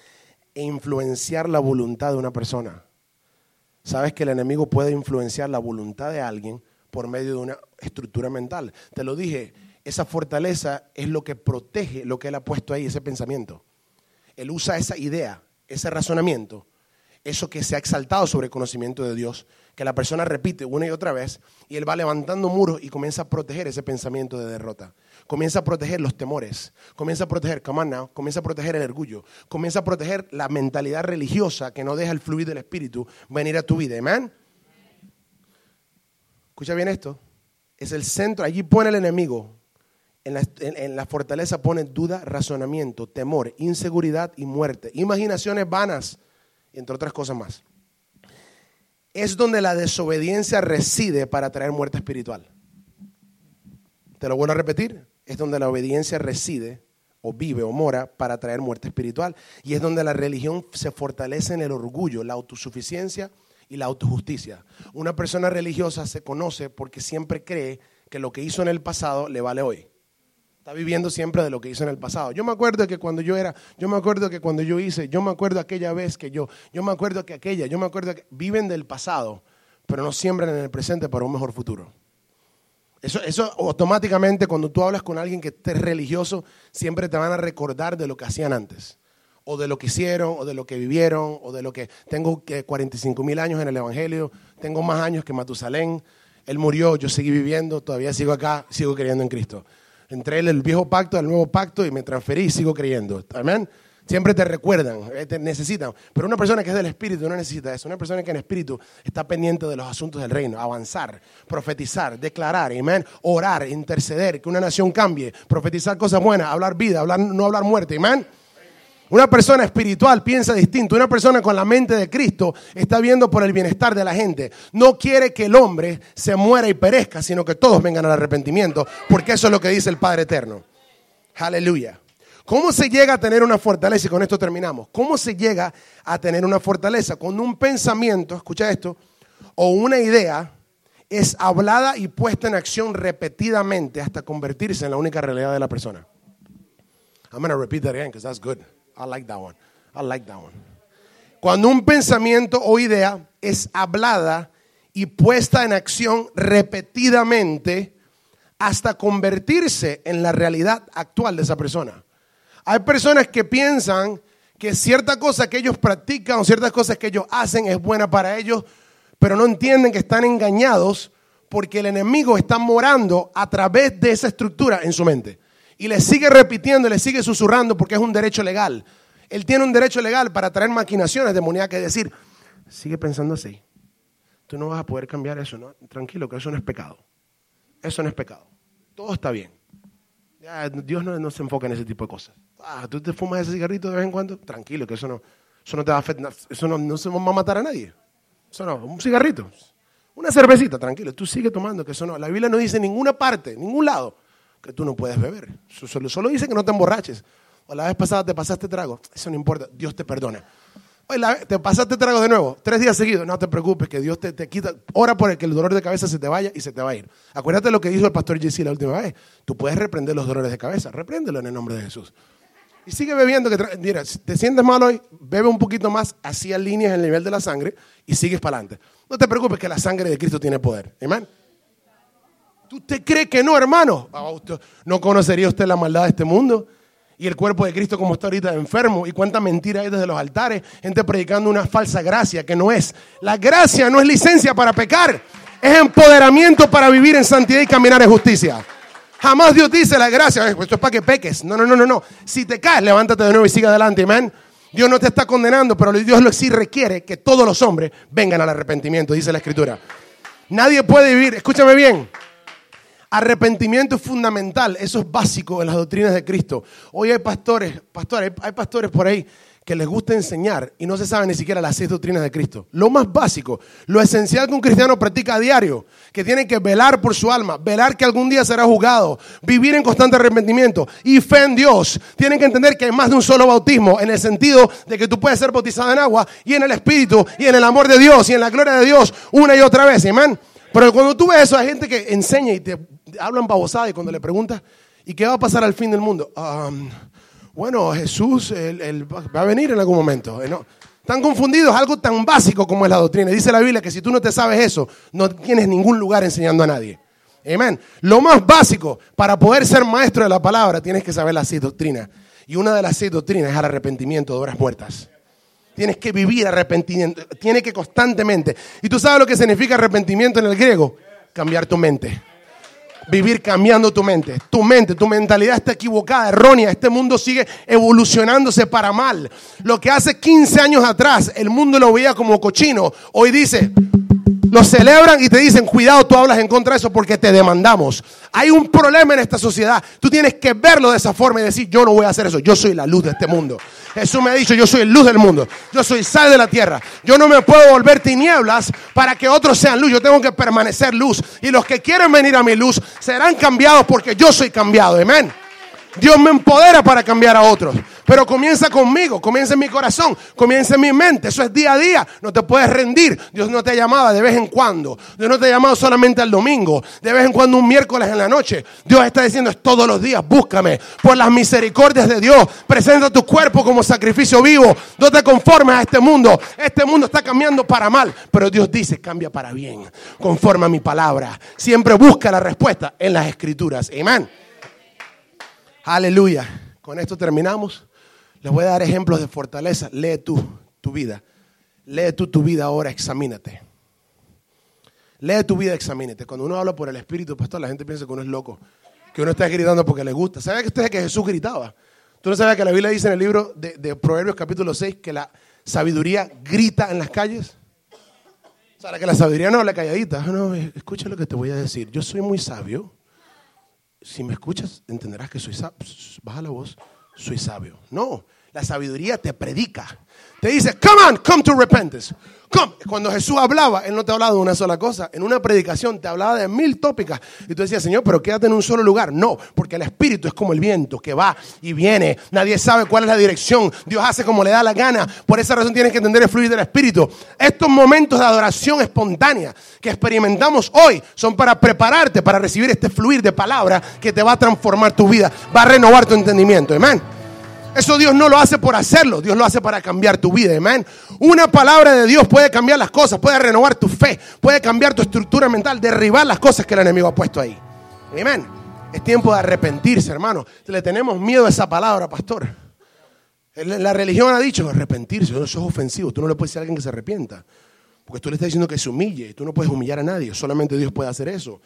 S1: e influenciar la voluntad de una persona. Sabes que el enemigo puede influenciar la voluntad de alguien por medio de una estructura mental. Te lo dije, esa fortaleza es lo que protege lo que él ha puesto ahí, ese pensamiento. Él usa esa idea, ese razonamiento, eso que se ha exaltado sobre el conocimiento de Dios, que la persona repite una y otra vez, y él va levantando muros y comienza a proteger ese pensamiento de derrota comienza a proteger los temores, comienza a proteger, come comienza a proteger el orgullo, comienza a proteger la mentalidad religiosa que no deja el fluir del Espíritu venir a tu vida. Amén. Escucha bien esto. Es el centro, allí pone el enemigo. En la, en la fortaleza pone duda, razonamiento, temor, inseguridad y muerte. Imaginaciones vanas, entre otras cosas más. Es donde la desobediencia reside para traer muerte espiritual. Te lo vuelvo a repetir es donde la obediencia reside o vive o mora para traer muerte espiritual. Y es donde la religión se fortalece en el orgullo, la autosuficiencia y la autojusticia. Una persona religiosa se conoce porque siempre cree que lo que hizo en el pasado le vale hoy. Viviendo siempre de lo que hizo en el pasado. Yo me acuerdo que cuando yo era, yo me acuerdo que cuando yo hice, yo me acuerdo aquella vez que yo, yo me acuerdo que aquella, yo me acuerdo que viven del pasado, pero no siembran en el presente para un mejor futuro. Eso, eso automáticamente cuando tú hablas con alguien que esté religioso, siempre te van a recordar de lo que hacían antes, o de lo que hicieron, o de lo que vivieron, o de lo que tengo que 45 mil años en el Evangelio, tengo más años que Matusalén, él murió, yo seguí viviendo, todavía sigo acá, sigo creyendo en Cristo. Entré en el viejo pacto al nuevo pacto y me transferí y sigo creyendo. Amén. Siempre te recuerdan, eh, te necesitan. Pero una persona que es del Espíritu no necesita eso. Una persona que en Espíritu está pendiente de los asuntos del reino, avanzar, profetizar, declarar, amén, orar, interceder, que una nación cambie, profetizar cosas buenas, hablar vida, hablar, no hablar muerte, amén. Una persona espiritual piensa distinto. Una persona con la mente de Cristo está viendo por el bienestar de la gente. No quiere que el hombre se muera y perezca, sino que todos vengan al arrepentimiento, porque eso es lo que dice el Padre Eterno. Aleluya. ¿Cómo se llega a tener una fortaleza? Y con esto terminamos. ¿Cómo se llega a tener una fortaleza? Cuando un pensamiento, escucha esto, o una idea es hablada y puesta en acción repetidamente hasta convertirse en la única realidad de la persona. I'm going to repeat that again because that's good. I like that one. I like that one. Cuando un pensamiento o idea es hablada y puesta en acción repetidamente hasta convertirse en la realidad actual de esa persona. Hay personas que piensan que cierta cosa que ellos practican o ciertas cosas que ellos hacen es buena para ellos, pero no entienden que están engañados porque el enemigo está morando a través de esa estructura en su mente. Y le sigue repitiendo, le sigue susurrando porque es un derecho legal. Él tiene un derecho legal para traer maquinaciones demoníacas y decir, sigue pensando así. Tú no vas a poder cambiar eso, ¿no? Tranquilo, que eso no es pecado. Eso no es pecado. Todo está bien. Dios no, se enfoca en ese tipo de cosas. Ah, tú te fumas ese cigarrito de vez en cuando, tranquilo, que eso no, eso no te va a eso no, se va a matar a nadie. Eso no, un cigarrito, una cervecita, tranquilo, tú sigue tomando, que eso no. La Biblia no dice en ninguna parte, ningún lado, que tú no puedes beber. Solo, solo dice que no te emborraches. O la vez pasada te pasaste trago, eso no importa, Dios te perdona te pasaste trago de nuevo, tres días seguidos. No te preocupes, que Dios te, quita. Ora por el que el dolor de cabeza se te vaya y se te va a ir. Acuérdate lo que dijo el pastor Jesse la última vez. Tú puedes reprender los dolores de cabeza. Repréndelo en el nombre de Jesús. Y sigue bebiendo. Que mira, si te sientes mal hoy, bebe un poquito más, así líneas en el nivel de la sangre y sigues para adelante. No te preocupes que la sangre de Cristo tiene poder. Amén. ¿Tú te crees que no, hermano? ¿No conocería usted la maldad de este mundo? y el cuerpo de Cristo como está ahorita enfermo y cuánta mentira hay desde los altares, gente predicando una falsa gracia que no es. La gracia no es licencia para pecar, es empoderamiento para vivir en santidad y caminar en justicia. Jamás Dios dice la gracia, esto es para que peques. No, no, no, no, no. Si te caes, levántate de nuevo y sigue adelante, amén. Dios no te está condenando, pero Dios sí requiere que todos los hombres vengan al arrepentimiento, dice la Escritura. Nadie puede vivir, escúchame bien, Arrepentimiento es fundamental, eso es básico en las doctrinas de Cristo. Hoy hay pastores, pastores, hay pastores por ahí que les gusta enseñar y no se saben ni siquiera las seis doctrinas de Cristo. Lo más básico, lo esencial que un cristiano practica a diario, que tiene que velar por su alma, velar que algún día será juzgado, vivir en constante arrepentimiento y fe en Dios. Tienen que entender que hay más de un solo bautismo, en el sentido de que tú puedes ser bautizado en agua y en el Espíritu y en el amor de Dios y en la gloria de Dios una y otra vez. Amén. Pero cuando tú ves eso, hay gente que enseña y te hablan babosada y cuando le preguntas, ¿y qué va a pasar al fin del mundo? bueno, Jesús va a venir en algún momento. ¿no? Están confundidos, algo tan básico como es la doctrina. Dice la Biblia que si tú no te sabes eso, no tienes ningún lugar enseñando a nadie. Amén. Lo más básico para poder ser maestro de la palabra, tienes que saber las seis doctrinas. Y una de las seis doctrinas es el arrepentimiento de obras muertas. Tienes que vivir arrepentimiento, tienes que constantemente. ¿Y tú sabes lo que significa arrepentimiento en el griego? Cambiar tu mente vivir cambiando tu mente. Tu mente, tu mentalidad está equivocada, errónea. Este mundo sigue evolucionándose para mal. Lo que hace 15 años atrás el mundo lo veía como cochino, hoy dice, lo celebran y te dicen, cuidado, tú hablas en contra de eso porque te demandamos. Hay un problema en esta sociedad. Tú tienes que verlo de esa forma y decir, yo no voy a hacer eso, yo soy la luz de este mundo. Jesús me ha dicho, yo soy luz del mundo, yo soy sal de la tierra. Yo no me puedo volver tinieblas para que otros sean luz, yo tengo que permanecer luz. Y los que quieren venir a mi luz serán cambiados porque yo soy cambiado. Amén. Dios me empodera para cambiar a otros. Pero comienza conmigo, comienza en mi corazón, comienza en mi mente. Eso es día a día. No te puedes rendir. Dios no te llamaba de vez en cuando. Dios no te ha llamado solamente el domingo, de vez en cuando un miércoles en la noche. Dios está diciendo es todos los días. Búscame por las misericordias de Dios. Presenta tu cuerpo como sacrificio vivo. No te conformes a este mundo. Este mundo está cambiando para mal. Pero Dios dice cambia para bien. Conforme a mi palabra. Siempre busca la respuesta en las escrituras. Amén. Aleluya. Con esto terminamos. Les voy a dar ejemplos de fortaleza. Lee tú tu vida. Lee tú tu vida ahora, examínate. Lee tu vida, examínate. Cuando uno habla por el Espíritu, pastor, la gente piensa que uno es loco. Que uno está gritando porque le gusta. ¿Sabes que usted que Jesús gritaba? ¿Tú no sabes que la Biblia dice en el libro de, de Proverbios capítulo 6 que la sabiduría grita en las calles? O sea, que la sabiduría no habla calladita. No, escucha lo que te voy a decir. Yo soy muy sabio. Si me escuchas, entenderás que soy sabio. Baja la voz soy sabio. No, la sabiduría te predica. Te dice, come on, come to repentance. Come. Cuando Jesús hablaba, Él no te hablaba de una sola cosa. En una predicación te hablaba de mil tópicas. Y tú decías, Señor, pero quédate en un solo lugar. No, porque el Espíritu es como el viento que va y viene. Nadie sabe cuál es la dirección. Dios hace como le da la gana. Por esa razón tienes que entender el fluir del Espíritu. Estos momentos de adoración espontánea que experimentamos hoy son para prepararte para recibir este fluir de palabra que te va a transformar tu vida, va a renovar tu entendimiento. Amén. Eso Dios no lo hace por hacerlo, Dios lo hace para cambiar tu vida, amén. Una palabra de Dios puede cambiar las cosas, puede renovar tu fe, puede cambiar tu estructura mental, derribar las cosas que el enemigo ha puesto ahí. Amén. Es tiempo de arrepentirse, hermano. Le tenemos miedo a esa palabra, pastor. La religión ha dicho arrepentirse, eso es ofensivo. Tú no le puedes decir a alguien que se arrepienta. Porque tú le estás diciendo que se humille. Tú no puedes humillar a nadie. Solamente Dios puede hacer eso.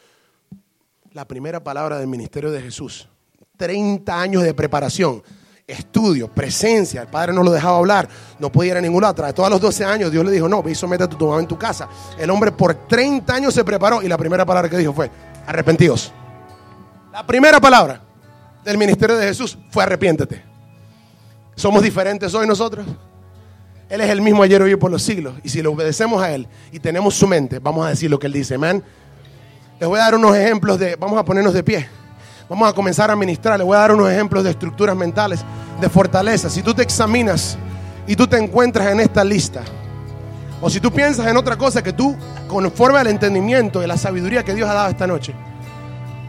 S1: La primera palabra del ministerio de Jesús. 30 años de preparación estudio, presencia. El padre no lo dejaba hablar, no podía ir a ningún lado. Tras todos los 12 años, Dios le dijo: No, ve y somete a tu mamá en tu casa. El hombre por 30 años se preparó y la primera palabra que dijo fue: Arrepentidos. La primera palabra del ministerio de Jesús fue: Arrepiéntete. ¿Somos diferentes hoy nosotros? Él es el mismo ayer, hoy por los siglos. Y si le obedecemos a Él y tenemos su mente, vamos a decir lo que Él dice. Amén. Les voy a dar unos ejemplos de. Vamos a ponernos de pie. Vamos a comenzar a ministrar. Le voy a dar unos ejemplos de estructuras mentales, de fortaleza. Si tú te examinas y tú te encuentras en esta lista, o si tú piensas en otra cosa que tú, conforme al entendimiento y la sabiduría que Dios ha dado esta noche,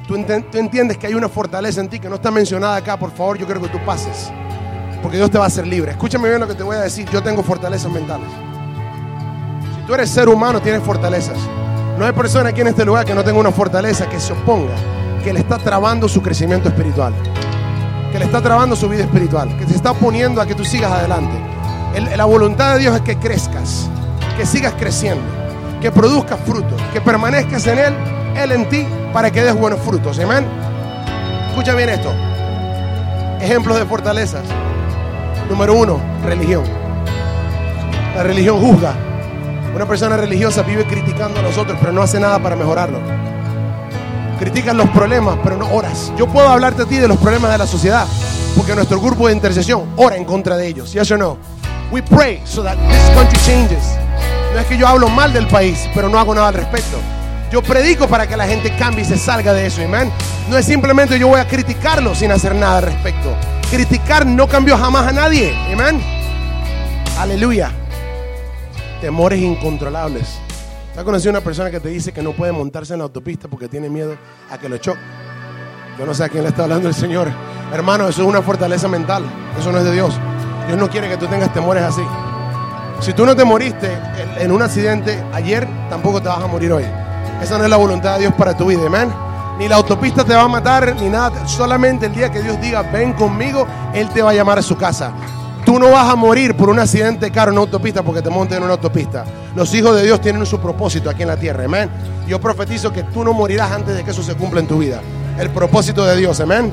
S1: tú, entiendes que hay una fortaleza en ti que no está mencionada acá, por favor, yo quiero que tú pases. Porque Dios te va a hacer libre. Escúchame bien lo que te voy a decir. Yo tengo fortalezas mentales. Si tú eres ser humano, tienes fortalezas. No hay persona aquí en este lugar que no tenga una fortaleza que se oponga que le está trabando su crecimiento espiritual, que le está trabando su vida espiritual, que te está poniendo a que tú sigas adelante. la voluntad de Dios es que crezcas, que sigas creciendo, que produzcas frutos, que permanezcas en Él, Él en ti, para que des buenos frutos. Amén. Escucha bien esto. Ejemplos de fortalezas. Número uno, religión. La religión juzga. Una persona religiosa vive criticando a los otros, pero no hace nada para mejorarlo critican los problemas, pero no oras. Yo puedo hablarte a ti de los problemas de la sociedad, porque nuestro grupo de intercesión ora en contra de ellos. ¿Yes o no? We pray so that this country changes. No es que yo hablo mal del país, pero no hago nada al respecto. Yo predico para que la gente cambie y se salga de eso, amén. No es simplemente yo voy a criticarlo sin hacer nada al respecto. Criticar no cambió jamás a nadie, amén. Aleluya. Temores incontrolables. ¿Has conocido una persona que te dice que no puede montarse en la autopista porque tiene miedo a que lo choque? Yo no sé a quién le está hablando el Señor. Hermano, eso es una fortaleza mental. Eso no es de Dios. Dios no quiere que tú tengas temores así. Si tú no te moriste en un accidente ayer, tampoco te vas a morir hoy. Esa no es la voluntad de Dios para tu vida, amén. Ni la autopista te va a matar, ni nada. Solamente el día que Dios diga, ven conmigo, Él te va a llamar a su casa. Tú no vas a morir por un accidente caro en una autopista porque te montes en una autopista. Los hijos de Dios tienen su propósito aquí en la tierra, amén. Yo profetizo que tú no morirás antes de que eso se cumpla en tu vida. El propósito de Dios, amén.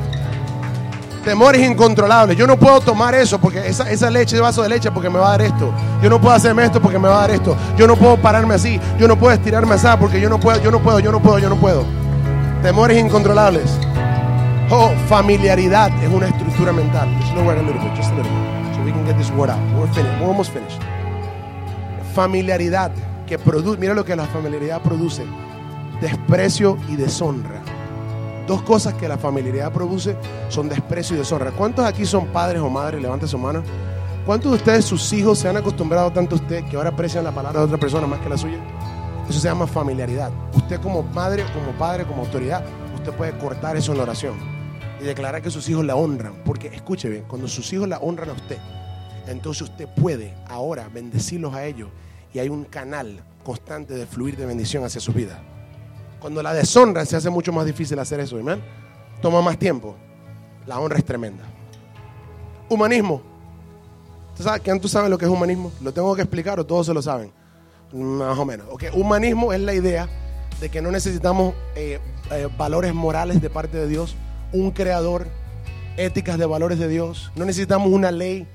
S1: Temores incontrolables. Yo no puedo tomar eso porque esa, leche, ese vaso de leche porque me va a dar esto. Yo no puedo hacerme esto porque me va a dar esto. Yo no puedo pararme así. Yo no puedo estirarme así porque yo no puedo, yo no puedo, yo no puedo, yo no puedo. Temores incontrolables. Oh, familiaridad es una estructura mental. Just a little bit, just a little bit we can get this word out. We're finished. We're almost finished. Familiaridad que produce, mira lo que la familiaridad produce: desprecio y deshonra. dos cosas que la familiaridad produce son desprecio y deshonra. ¿Cuántos aquí son padres o madres? Levante su mano. ¿Cuántos de ustedes, sus hijos, se han acostumbrado tanto a usted que ahora aprecian la palabra de otra persona más que la suya? Eso se llama familiaridad. Usted como madre, como padre, como autoridad, usted puede cortar eso en la oración y declarar que sus hijos la honran. Porque escuche bien, cuando sus hijos la honran a usted, entonces usted puede ahora bendecirlos a ellos y hay un canal constante de fluir de bendición hacia su vida. Cuando la deshonra se hace mucho más difícil hacer eso, ¿verdad? Toma más tiempo. La honra es tremenda. Humanismo. ¿Tú sabes, ¿Quién tú sabes lo que es humanismo? ¿Lo tengo que explicar o todos se lo saben? Más o menos. Okay. Humanismo es la idea de que no necesitamos eh, eh, valores morales de parte de Dios, un creador, éticas de valores de Dios. No necesitamos una ley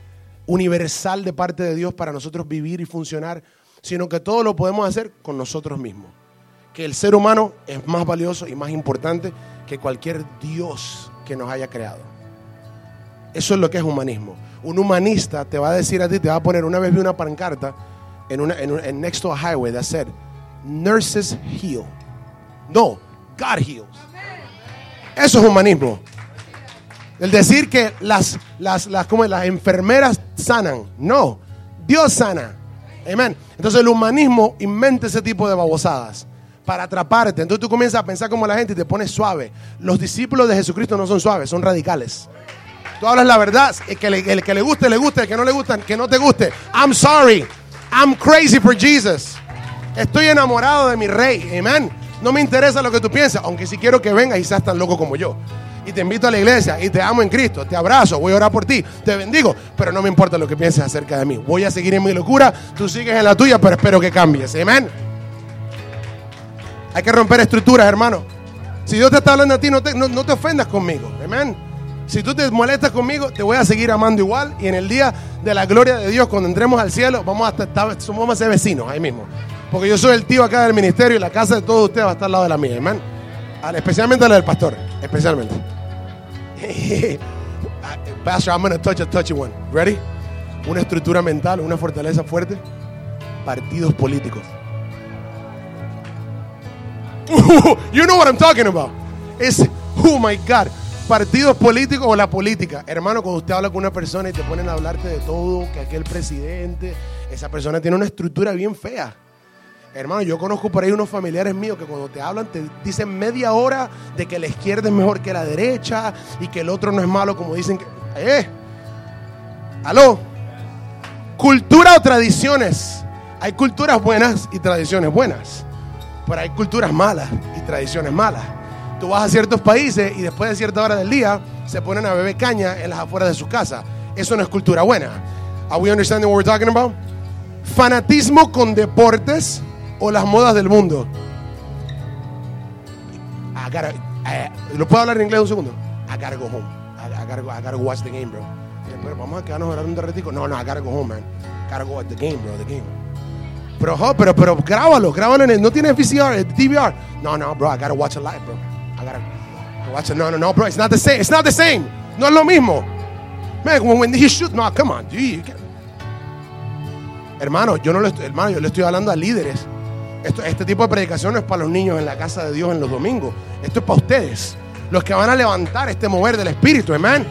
S1: universal de parte de Dios para nosotros vivir y funcionar, sino que todo lo podemos hacer con nosotros mismos. Que el ser humano es más valioso y más importante que cualquier Dios que nos haya creado. Eso es lo que es humanismo. Un humanista te va a decir a ti, te va a poner, una vez vi una pancarta en, una, en, next to a highway that said, nurses heal. No, God heals. Eso es humanismo. El decir que las, las, las, las enfermeras sanan. No, Dios sana. Amén. Entonces el humanismo inventa ese tipo de babosadas para atraparte. Entonces tú comienzas a pensar como la gente y te pones suave. Los discípulos de Jesucristo no son suaves, son radicales. Tú hablas la verdad, el que le, el que le guste, le guste, el que no le gusta, que no te guste. I'm sorry. I'm crazy for Jesus. Estoy enamorado de mi rey. Amén. No me interesa lo que tú piensas, aunque sí quiero que vengas y seas tan loco como yo y te invito a la iglesia y te amo en Cristo, te abrazo, voy a orar por ti, te bendigo, pero no me importa lo que pienses acerca de mí. Voy a seguir en mi locura, tú sigues en la tuya, pero espero que cambies. Amén. Hay que romper estructuras, hermano. Si Dios te está hablando a ti, no te, no, te ofendas conmigo. Amén. Si tú te molestas conmigo, te voy a seguir amando igual. Y en el día de la gloria de Dios, cuando entremos al cielo, vamos a, estar, vamos a ser vecinos ahí mismo. Porque yo soy el tío acá del ministerio y la casa de todos ustedes va a estar al lado de la mía. Amén. Especialmente la del pastor. Especialmente. Pastor, I'm going to touch a touchy one. Ready? Una estructura mental, una fortaleza fuerte. Partidos políticos. you know what I'm talking about. Es, oh my God. Partidos políticos o la política. Hermano, cuando usted habla con una persona y te ponen a hablarte de todo, que aquel presidente, esa persona tiene una estructura bien fea. Hermano, yo conozco por ahí unos familiares míos que cuando te hablan te dicen media hora de que la izquierda es mejor que la derecha y que el otro no es malo como dicen que... ¡Eh! ¡Aló! Cultura o tradiciones. Hay culturas buenas y tradiciones buenas. Pero hay culturas malas y tradiciones malas. Tú vas a ciertos países y después de cierta hora del día se ponen a beber caña en las afueras de su casa. Eso no es cultura buena. Are we understanding what we're talking about? Fanatismo con deportes o las modas del mundo. ¿Lo puedo hablar en inglés un segundo? I gotta go home. I, gotta, go, I gotta watch the game, bro. Pero vamos a quedarnos a hablar un derretico. No, no, I gotta go home, man. I gotta go watch the game, bro, the game. Pero, pero, pero, grábalo, grábalo en el, no tiene VCR, DVR. No, no, bro, I gotta watch it live, bro. I gotta watch it. No, no, no, bro, it's not the same. It's not the same. No es lo mismo. Man, when he shoot, no, come on, dude. Hermano, yo no le estoy, hermano, yo le estoy hablando a líderes este tipo de predicación no es para los niños en la casa de Dios en los domingos. Esto es para ustedes. Los que van a levantar este mover del Espíritu, amén.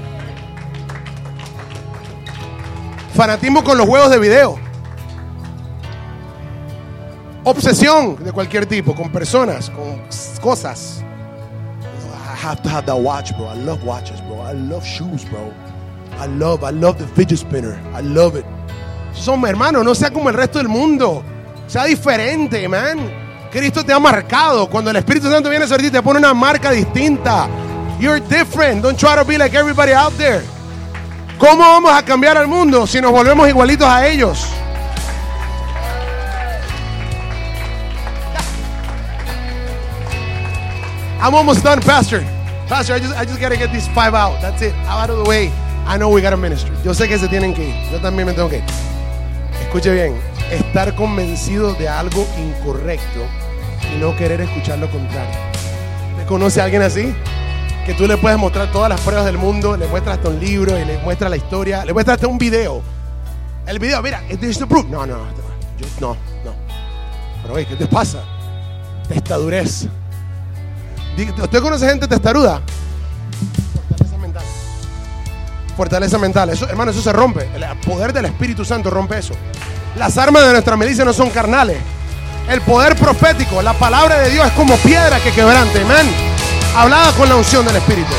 S1: Fanatismo con los juegos de video. Obsesión de cualquier tipo, con personas, con cosas. I have to have that watch, bro. I love watches, bro. I love shoes, bro. I love, I love the fidget spinner. I love it. Son hermanos, no sea como el resto del mundo. Sea diferente, man. Cristo te ha marcado. Cuando el Espíritu Santo viene sobre ti, te pone una marca distinta. You're different. Don't try to be like everybody out there. ¿Cómo vamos a cambiar al mundo si nos volvemos igualitos a ellos? I'm almost done, Pastor. Pastor, I just, I just gotta get these five out. That's it. Out of the way. I know we got a ministry. Yo sé que se tienen que ir. Yo también me tengo que ir. Escuche bien estar convencido de algo incorrecto y no querer escuchar lo contrario. ¿Me conoce a alguien así? Que tú le puedes mostrar todas las pruebas del mundo, le muestras hasta un libro y le muestras la historia, le muestras hasta un video. El video, mira, ¿es proof? No, no, no, no. Pero, oye, ¿qué te pasa? Testadurez. ¿Usted conoce gente testaruda? Fortaleza mental. Fortaleza mental. Hermano, eso se rompe. El poder del Espíritu Santo rompe eso. Las armas de nuestra milicia no son carnales. El poder profético, la palabra de Dios es como piedra que quebrante. Amén. Hablada con la unción del Espíritu.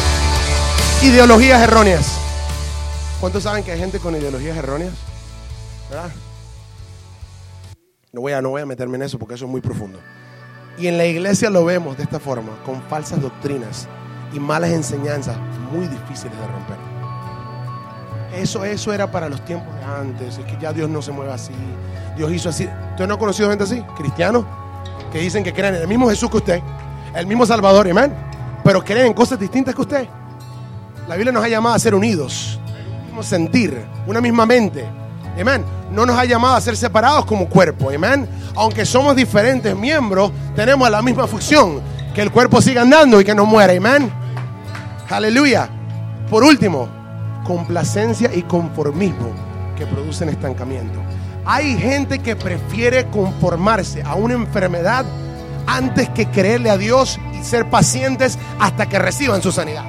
S1: Ideologías erróneas. ¿Cuántos saben que hay gente con ideologías erróneas? No voy, a, no voy a meterme en eso porque eso es muy profundo. Y en la iglesia lo vemos de esta forma, con falsas doctrinas y malas enseñanzas muy difíciles de romper. Eso, eso era para los tiempos de antes, es que ya Dios no se mueve así, Dios hizo así. ¿Usted no ha conocido gente así? Cristianos, que dicen que creen en el mismo Jesús que usted, el mismo Salvador, amén, pero creen en cosas distintas que usted. La Biblia nos ha llamado a ser unidos, un mismo sentir, una misma mente. Amén. No nos ha llamado a ser separados como cuerpo. Amén. Aunque somos diferentes miembros, tenemos la misma función. Que el cuerpo siga andando y que no muera. Amén. Aleluya. Por último, complacencia y conformismo que producen estancamiento. Hay gente que prefiere conformarse a una enfermedad antes que creerle a Dios y ser pacientes hasta que reciban su sanidad.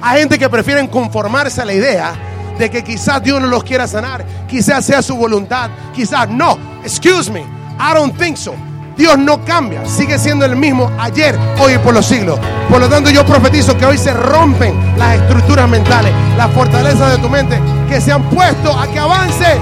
S1: Hay gente que prefiere conformarse a la idea de que quizás Dios no los quiera sanar, quizás sea su voluntad, quizás no. Excuse me, I don't think so. Dios no cambia, sigue siendo el mismo ayer, hoy y por los siglos. Por lo tanto, yo profetizo que hoy se rompen las estructuras mentales, las fortalezas de tu mente que se han puesto a que avance